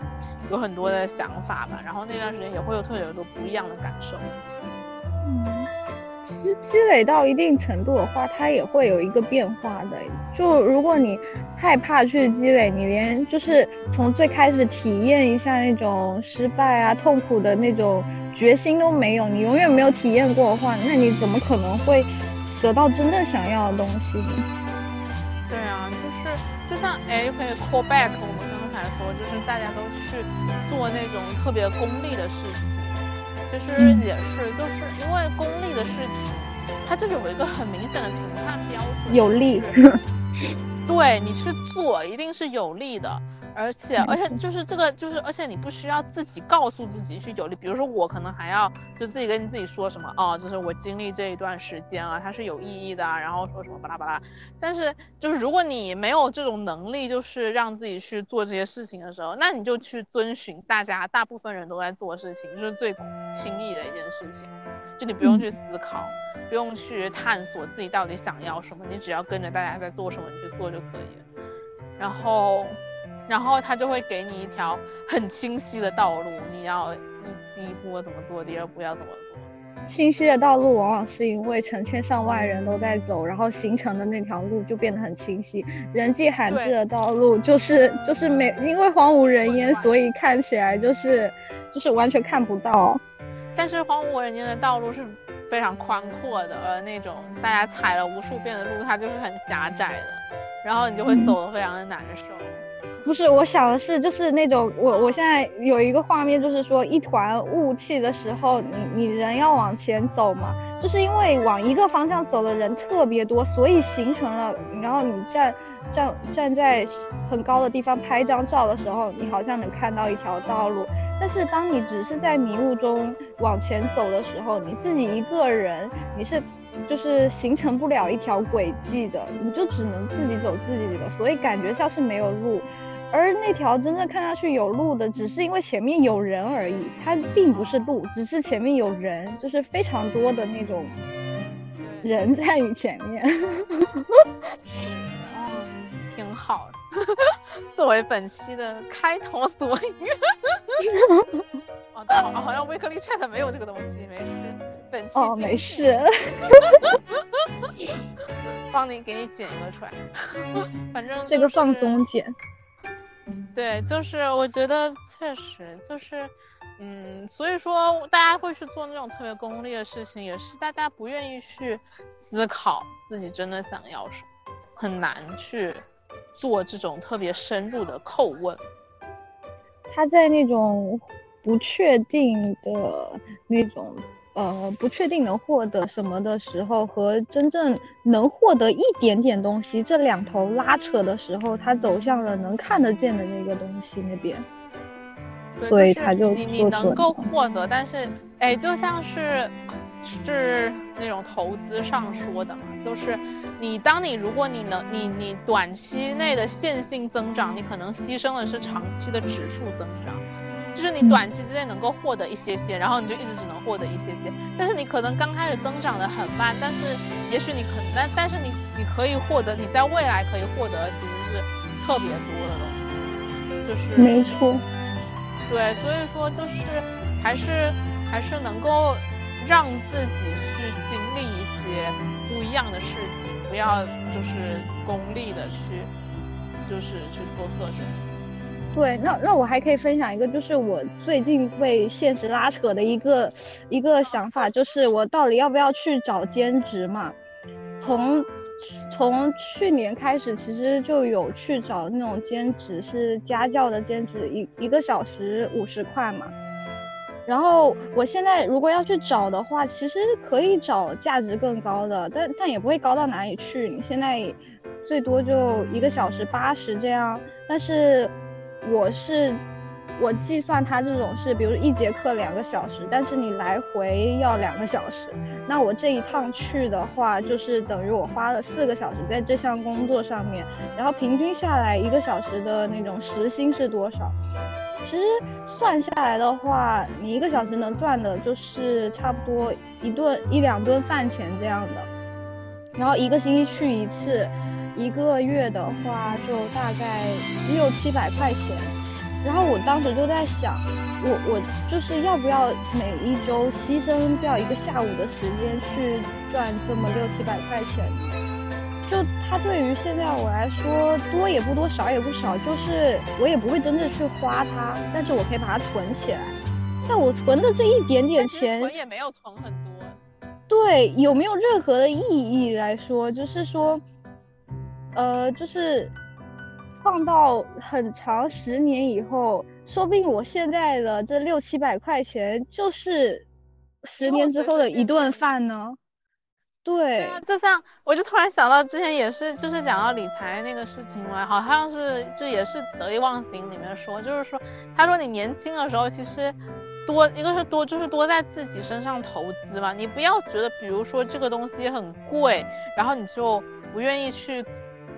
有很多的想法吧，然后那段时间也会有特别多不一样的感受。嗯。积累到一定程度的话，它也会有一个变化的。就如果你害怕去积累，你连就是从最开始体验一下那种失败啊、痛苦的那种决心都没有，你永远没有体验过的话，那你怎么可能会得到真正想要的东西呢？对啊，就是就像哎，可以 call back 我们刚才说，就是大家都去做那种特别功利的事情。其实也是，就是因为功利的事情，它就有一个很明显的评判标准，有利。对你去做，一定是有利的。而且而且就是这个就是而且你不需要自己告诉自己去有力，比如说我可能还要就自己跟你自己说什么哦，就是我经历这一段时间啊，它是有意义的，啊然后说什么巴拉巴拉。但是就是如果你没有这种能力，就是让自己去做这些事情的时候，那你就去遵循大家大部分人都在做事情，就是最轻易的一件事情，就你不用去思考，不用去探索自己到底想要什么，你只要跟着大家在做什么，你去做就可以了。然后。然后他就会给你一条很清晰的道路，你要一第一步怎么做，第二步要怎么做。清晰的道路往往是因为成千上万人都在走，然后形成的那条路就变得很清晰。人迹罕至的道路就是就是没因为荒无人烟，所以看起来就是就是完全看不到。但是荒无人烟的道路是非常宽阔的，而那种大家踩了无数遍的路，它就是很狭窄的，然后你就会走得非常的难受。不是，我想的是，就是那种我我现在有一个画面，就是说一团雾气的时候，你你人要往前走嘛，就是因为往一个方向走的人特别多，所以形成了，然后你站站站在很高的地方拍张照的时候，你好像能看到一条道路，但是当你只是在迷雾中往前走的时候，你自己一个人，你是就是形成不了一条轨迹的，你就只能自己走自己的，所以感觉像是没有路。而那条真正看上去有路的，只是因为前面有人而已，它并不是路，只是前面有人，就是非常多的那种人在你前面。哦，挺好的，作为本期的开头所语。哦，好，好像 Weekly Chat 没有这个东西，没事，本期哦没事，帮你给你剪一个出来，反正这个放松剪。对，就是我觉得确实就是，嗯，所以说大家会去做那种特别功利的事情，也是大家不愿意去思考自己真的想要什么，很难去做这种特别深入的叩问。他在那种不确定的那种。呃，不确定能获得什么的时候，和真正能获得一点点东西，这两头拉扯的时候，他走向了能看得见的那个东西那边，所以他就你你能够获得，但是哎，就像是是那种投资上说的嘛，就是你当你如果你能你你短期内的线性增长，你可能牺牲的是长期的指数增长。就是你短期之内能够获得一些些，然后你就一直只能获得一些些。但是你可能刚开始增长的很慢，但是也许你可能，但但是你你可以获得，你在未来可以获得其实是特别多的东西。就是没错，对，所以说就是还是还是能够让自己去经历一些不一样的事情，不要就是功利的去就是去做各种。对，那那我还可以分享一个，就是我最近被现实拉扯的一个一个想法，就是我到底要不要去找兼职嘛？从从去年开始，其实就有去找那种兼职，是家教的兼职，一一个小时五十块嘛。然后我现在如果要去找的话，其实可以找价值更高的，但但也不会高到哪里去。你现在最多就一个小时八十这样，但是。我是我计算它这种是，比如一节课两个小时，但是你来回要两个小时，那我这一趟去的话，就是等于我花了四个小时在这项工作上面，然后平均下来一个小时的那种时薪是多少？其实算下来的话，你一个小时能赚的就是差不多一顿一两顿饭钱这样的，然后一个星期去一次，一个月的话就大概六七百块钱。然后我当时就在想，我我就是要不要每一周牺牲掉一个下午的时间去赚这么六七百块钱？就它对于现在我来说，多也不多，少也不少，就是我也不会真正去花它，但是我可以把它存起来。但我存的这一点点钱，存也没有存很多。对，有没有任何的意义来说？就是说，呃，就是放到很长十年以后，说不定我现在的这六七百块钱，就是十年之后的一顿饭呢。对，就像我就突然想到之前也是，就是讲到理财那个事情嘛，好像是这也是得意忘形里面说，就是说他说你年轻的时候其实多一个是多就是多在自己身上投资嘛，你不要觉得比如说这个东西很贵，然后你就不愿意去。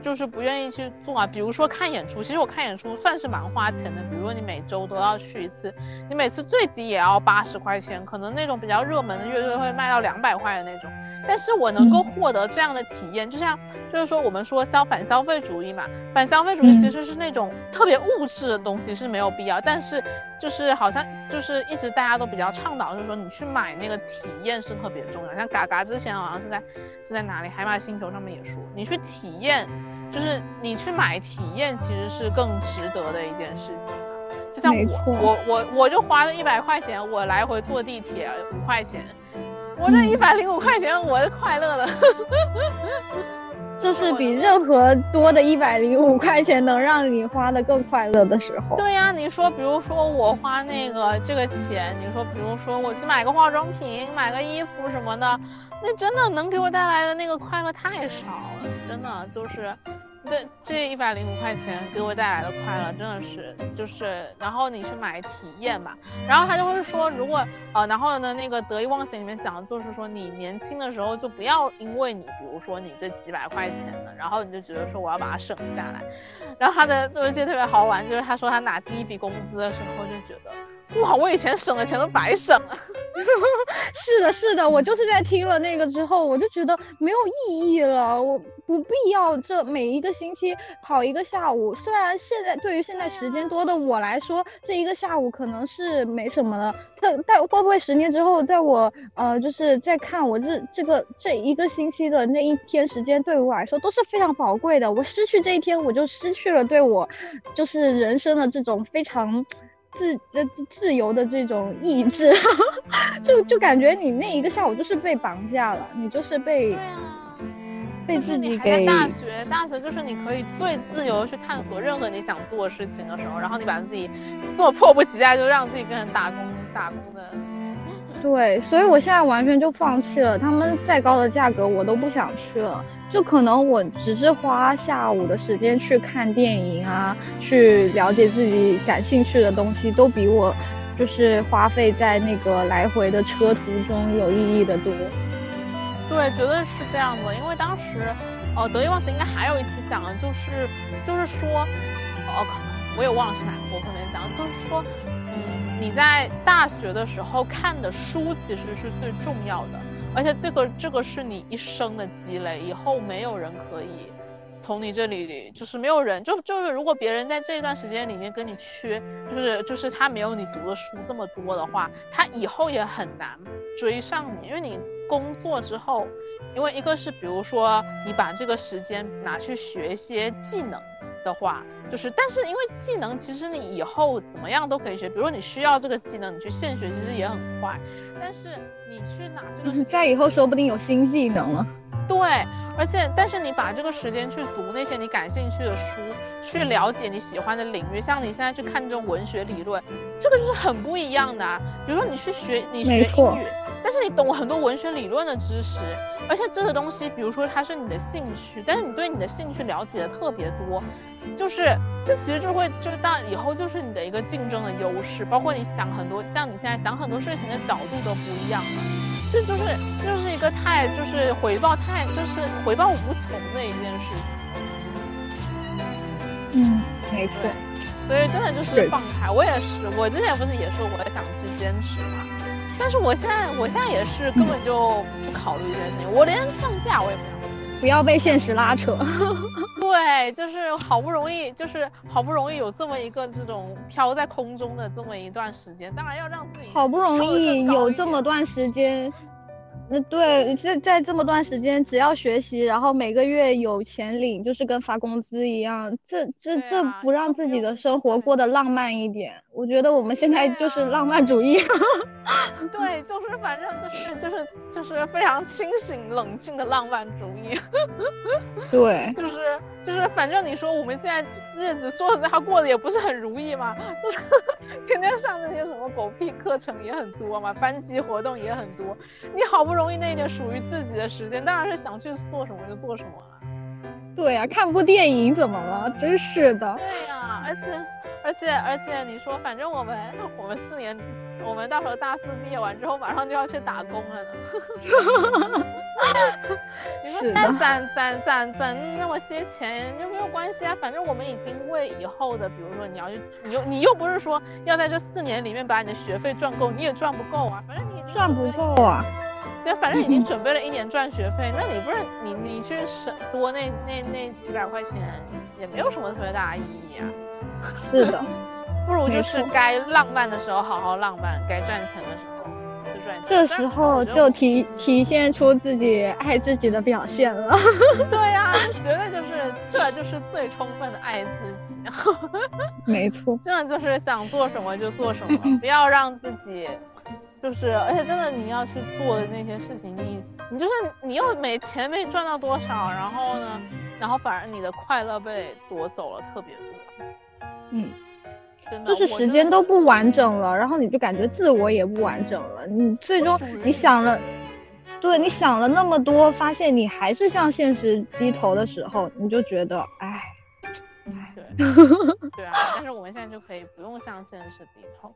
就是不愿意去做啊，比如说看演出，其实我看演出算是蛮花钱的。比如说你每周都要去一次，你每次最低也要八十块钱，可能那种比较热门的乐队会卖到两百块的那种。但是我能够获得这样的体验，就像就是说我们说消反消费主义嘛，反消费主义其实是那种特别物质的东西是没有必要，但是就是好像就是一直大家都比较倡导，就是说你去买那个体验是特别重要。像嘎嘎之前好像是在是在哪里海马星球上面也说，你去体验。就是你去买体验，其实是更值得的一件事情啊。就像我，我，我，我就花了一百块钱，我来回坐地铁五块钱，我这一百零五块钱，我是快乐的。这是比任何多的一百零五块钱能让你花的更快乐的时候。对呀，你说，比如说我花那个这个钱，你说，比如说我去买个化妆品，买个衣服什么的。那真的能给我带来的那个快乐太少了，真的就是，这这一百零五块钱给我带来的快乐真的是就是，然后你去买体验嘛，然后他就会说，如果呃，然后呢那个得意忘形里面讲的就是说，你年轻的时候就不要因为你比如说你这几百块钱的，然后你就觉得说我要把它省下来，然后他的就是记得特别好玩，就是他说他拿第一笔工资的时候就觉得。哇，我以前省的钱都白省了。是的，是的，我就是在听了那个之后，我就觉得没有意义了，我不必要这每一个星期跑一个下午。虽然现在对于现在时间多的我来说，这一个下午可能是没什么的，但但会不会十年之后，在我呃就是在看我这这个这一个星期的那一天时间，对我来说都是非常宝贵的。我失去这一天，我就失去了对我就是人生的这种非常。自呃自由的这种意志，就就感觉你那一个下午就是被绑架了，你就是被，被自己给。大学，大学就是你可以最自由的去探索任何你想做的事情的时候，然后你把自己这么迫不及待，就让自己变成打工打工的。对，所以我现在完全就放弃了，他们再高的价格我都不想去了。就可能我只是花下午的时间去看电影啊，去了解自己感兴趣的东西，都比我就是花费在那个来回的车途中有意义的多。对，绝对是这样的。因为当时，呃，得意忘形应该还有一期讲的就是，就是说，哦，我也忘了是哪个部分面讲，就是说，嗯，你在大学的时候看的书其实是最重要的。而且这个这个是你一生的积累，以后没有人可以从你这里，就是没有人，就就是如果别人在这一段时间里面跟你缺，就是就是他没有你读的书这么多的话，他以后也很难追上你，因为你工作之后，因为一个是比如说你把这个时间拿去学一些技能的话，就是但是因为技能其实你以后怎么样都可以学，比如说你需要这个技能，你去现学其实也很快，但是。你去拿这个，在以后说不定有新技能了。对，而且但是你把这个时间去读那些你感兴趣的书，去了解你喜欢的领域，像你现在去看这种文学理论，这个就是很不一样的。比如说你去学，你学英语，但是你懂很多文学理论的知识，而且这个东西，比如说它是你的兴趣，但是你对你的兴趣了解的特别多，就是这其实就会就到以后就是你的一个竞争的优势，包括你想很多，像你现在想很多事情的角度都不一样了，这就是就是一个太就是回报太就是回报无穷的一件事情。嗯，没错。所以真的就是放开，我也是，我之前不是也说我想去坚持嘛，但是我现在我现在也是根本就不考虑这件事情，我连放假我也不想，不要被现实拉扯。对，就是好不容易，就是好不容易有这么一个这种飘在空中的这么一段时间，当然要让自己好不容易有这么段时间。那对，在在这么段时间，只要学习，然后每个月有钱领，就是跟发工资一样。这这这不让自己的生活过得浪漫一点？我觉得我们现在就是浪漫主义。对，就是反正就是就是就是非常清醒冷静的浪漫主义。对，就是就是反正你说我们现在日子说实在话过得也不是很如意嘛，就是 天天上那些什么狗屁课程也很多嘛，班级活动也很多，你好不容易。容易那一点属于自己的时间，当然是想去做什么就做什么了。对呀，看部电影怎么了？真是的。对呀，而且而且而且，你说反正我们我们四年，我们到时候大四毕业完之后，马上就要去打工了呢。你说再攒攒攒攒那么些钱就没有关系啊，反正我们已经为以后的，比如说你要去，你又你又不是说要在这四年里面把你的学费赚够，你也赚不够啊，反正你已经赚不够啊。对，反正已经准备了一年赚学费，那你不是你你去省多那那那几百块钱，也没有什么特别大的意义啊。是的，不如就是该浪漫的时候好好浪漫，该赚钱的时候就赚钱。这时候就体体现出自己爱自己的表现了。对呀，绝对就是这就是最充分的爱自己。没错，真的就是想做什么就做什么，不要让自己。就是，而且真的，你要去做的那些事情，你你就是你又没钱没赚到多少，然后呢，然后反而你的快乐被夺走了特别多。嗯，真的，就是时间都不完整了，然后你就感觉自我也不完整了。你最终你想了，对，你想了那么多，发现你还是向现实低头的时候，你就觉得，哎，哎，对，对啊，但是我们现在就可以不用向现实低头。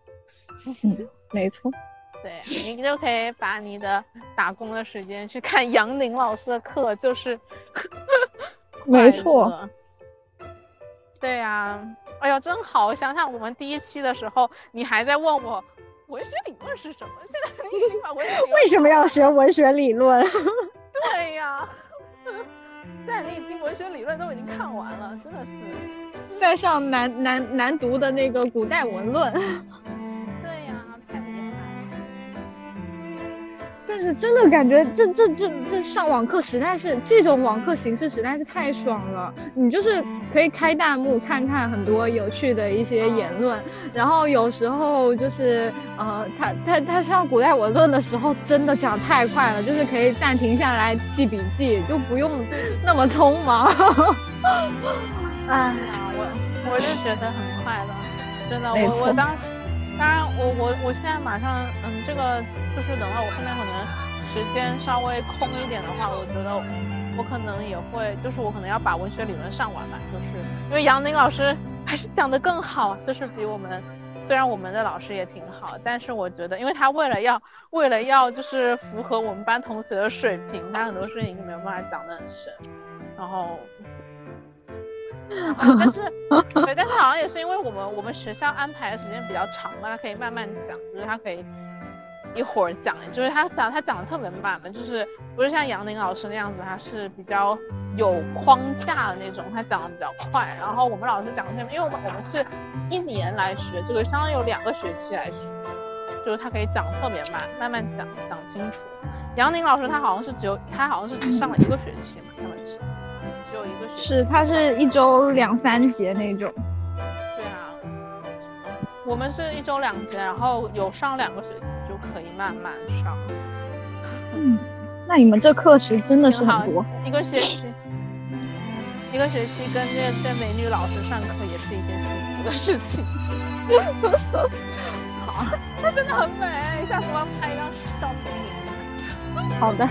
嗯，没错。对你就可以把你的打工的时间去看杨宁老师的课，就是 没错。对呀，哎呦，真好！想想我们第一期的时候，你还在问我文学理论是什么，现在你已经把文学为什么要学文学理论？对呀，现 在你已经文学理论都已经看完了，真的是在上难难难读的那个古代文论。但是真的感觉这这这这上网课实在是这种网课形式实在是太爽了，你就是可以开弹幕看看很多有趣的一些言论，然后有时候就是呃他他他上古代文论的时候真的讲太快了，就是可以暂停下来记笔记，就不用那么匆忙。哎呀，我我就觉得很快乐，真的，我我当时。当然，我我我现在马上，嗯，这个就是等到我后面可能时间稍微空一点的话，我觉得我可能也会，就是我可能要把文学理论上完吧，就是因为杨宁老师还是讲的更好，就是比我们，虽然我们的老师也挺好，但是我觉得，因为他为了要为了要就是符合我们班同学的水平，他很多事情就没有办法讲得很深，然后。但是，对，但是好像也是因为我们我们学校安排的时间比较长嘛，他可以慢慢讲，就是他可以一会儿讲，就是他讲他讲的特别慢嘛，就是不是像杨宁老师那样子，他是比较有框架的那种，他讲的比较快。然后我们老师讲的特别，因为我们我们是一年来学，这个相当于有两个学期来学，就是他可以讲特别慢，慢慢讲讲清楚。杨宁老师他好像是只有他好像是只上了一个学期嘛，他们是。只有一个学期是，他是一周两三节那种。对啊，我们是一周两节，然后有上两个学期就可以慢慢上。嗯，那你们这课时真的是很多。一个学期，一个学期跟这这美女老师上课也是一件幸福的事情。好。她真的很美，下次我要拍一张照片给你。好的。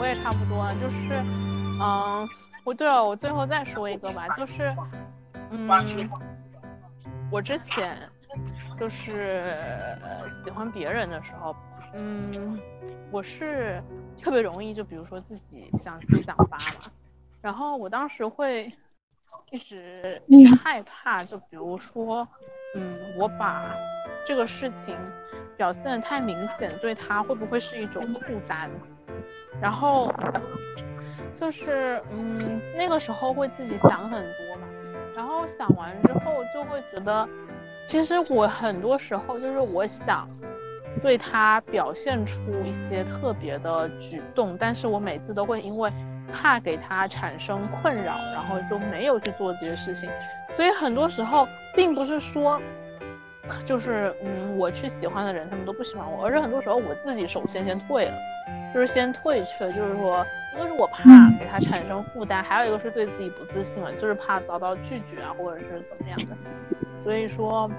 我也差不多，就是，嗯，不对了，我最后再说一个吧，就是，嗯，我之前就是喜欢别人的时候，嗯，我是特别容易就比如说自己想自想发嘛，然后我当时会一直一直害怕，就比如说，嗯，我把这个事情表现的太明显，对他会不会是一种负担？然后就是，嗯，那个时候会自己想很多嘛，然后想完之后就会觉得，其实我很多时候就是我想对他表现出一些特别的举动，但是我每次都会因为怕给他产生困扰，然后就没有去做这些事情，所以很多时候并不是说，就是嗯，我去喜欢的人他们都不喜欢我，而是很多时候我自己首先先退了。就是先退却，就是说，一个是我怕给他产生负担，还有一个是对自己不自信了，就是怕遭到拒绝啊，或者是怎么样的。所以说，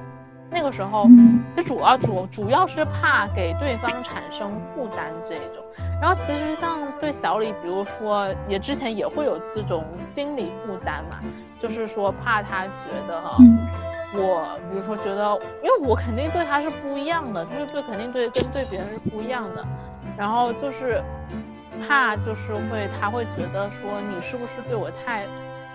那个时候，就主要主主要是怕给对方产生负担这一种。然后其实像对小李，比如说也之前也会有这种心理负担嘛，就是说怕他觉得哈，我比如说觉得，因为我肯定对他是不一样的，就是对肯定对跟对别人是不一样的。然后就是怕，就是会他会觉得说你是不是对我太，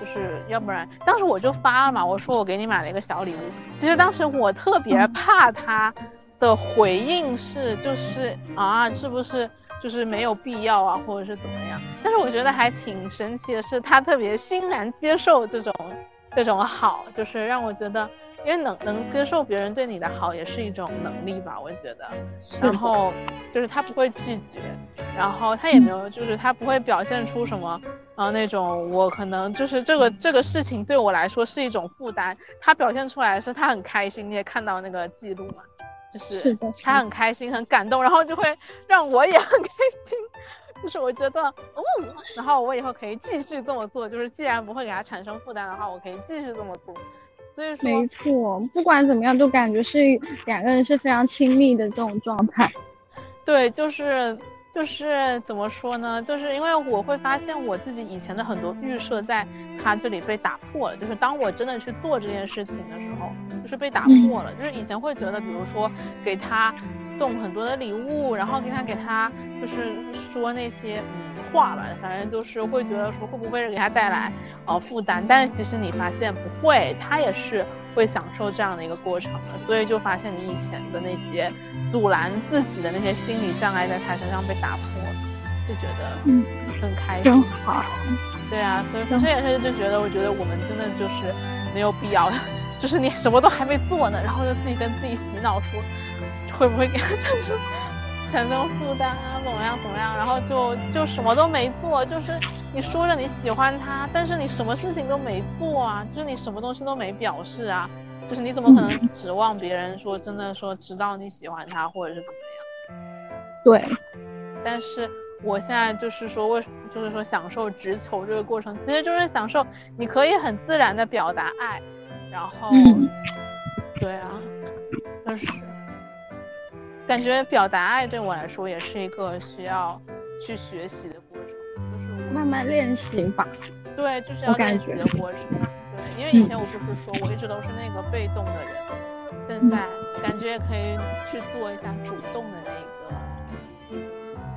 就是要不然当时我就发了嘛，我说我给你买了一个小礼物。其实当时我特别怕他的回应是就是啊是不是就是没有必要啊或者是怎么样？但是我觉得还挺神奇的是他特别欣然接受这种这种好，就是让我觉得。因为能能接受别人对你的好也是一种能力吧，我觉得。然后就是他不会拒绝，然后他也没有，就是他不会表现出什么，呃，那种我可能就是这个这个事情对我来说是一种负担。他表现出来是他很开心，你也看到那个记录嘛，就是他很开心很感动，然后就会让我也很开心，就是我觉得，嗯，然后我以后可以继续这么做，就是既然不会给他产生负担的话，我可以继续这么做。没错，不管怎么样，都感觉是两个人是非常亲密的这种状态。对，就是就是怎么说呢？就是因为我会发现我自己以前的很多预设在他这里被打破了。就是当我真的去做这件事情的时候，就是被打破了。就是以前会觉得，比如说给他送很多的礼物，然后给他给他就是说那些。话吧，反正就是会觉得说会不会给他带来呃负担，但是其实你发现不会，他也是会享受这样的一个过程的，所以就发现你以前的那些阻拦自己的那些心理障碍在他身上被打破了，就觉得嗯很开心。好。对啊，所以说这也是就觉得，我觉得我们真的就是没有必要，就是你什么都还没做呢，然后就自己跟自己洗脑说会不会给他产生。产生负担啊，怎么样怎么样，然后就就什么都没做，就是你说着你喜欢他，但是你什么事情都没做啊，就是你什么东西都没表示啊，就是你怎么可能指望别人说真的说知道你喜欢他或者是怎么样？对，但是我现在就是说为就是说享受直球这个过程，其实就是享受你可以很自然的表达爱，然后，对啊，就是。感觉表达爱对我来说也是一个需要去学习的过程，就是慢慢练习吧。对，就是要练习的过程。对，因为以前我不是说我一直都是那个被动的人，现在感觉也可以去做一下主动的那个。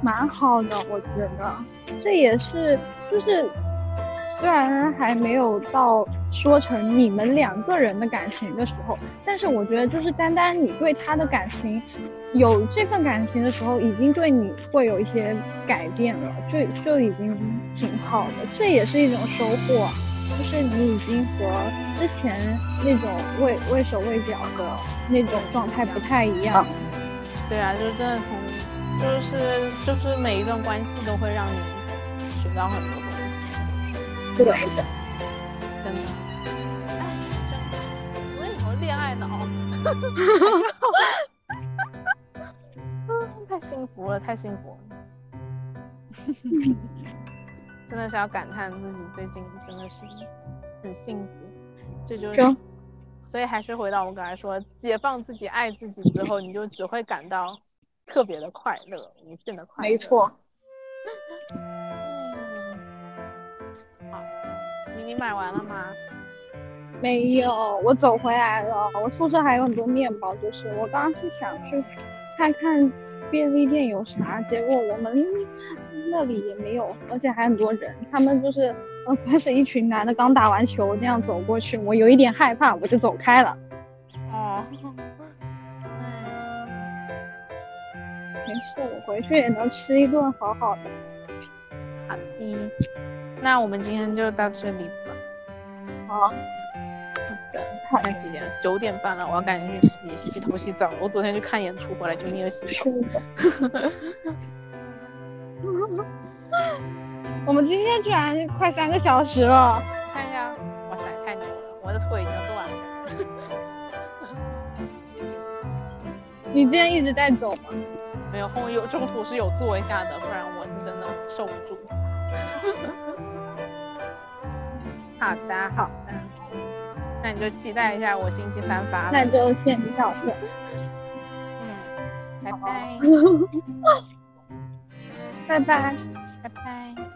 蛮好的，我觉得这也是就是。虽然还没有到说成你们两个人的感情的时候，但是我觉得就是单单你对他的感情，有这份感情的时候，已经对你会有一些改变了，就就已经挺好的。这也是一种收获，就是你已经和之前那种畏畏手畏脚的那种状态不太一样。对啊，就真的从，就是就是每一段关系都会让你学到很多东西。对的，真的，哎，真的，我以后恋爱脑，太幸福了，太幸福了。真的是要感叹自己最近真的是很幸福，这就是，所以还是回到我刚才说，解放自己、爱自己之后，你就只会感到特别的快乐，无限的快乐。没错。你你买完了吗？没有，我走回来了。我宿舍还有很多面包，就是我刚刚是想去看看便利店有啥，结果我们那里也没有，而且还很多人。他们就是呃，光 是一群男的刚打完球那样走过去，我有一点害怕，我就走开了。哦，没事，我回去也能吃一顿好好的。好的，那我们今天就到这里吧。好。现在几点？九点半了，我要赶紧去洗洗头洗澡。我昨天去看演出回来就没有洗头。我们今天居然快三个小时了。看一下，哇塞，太牛了！我的腿已经断了。你今天一直在走吗？没有，后有中途是有坐一下的，不然我是真的受不住。好的，好的。那你就期待一下我星期三发。那就先到这。嗯，拜拜。拜拜。拜拜。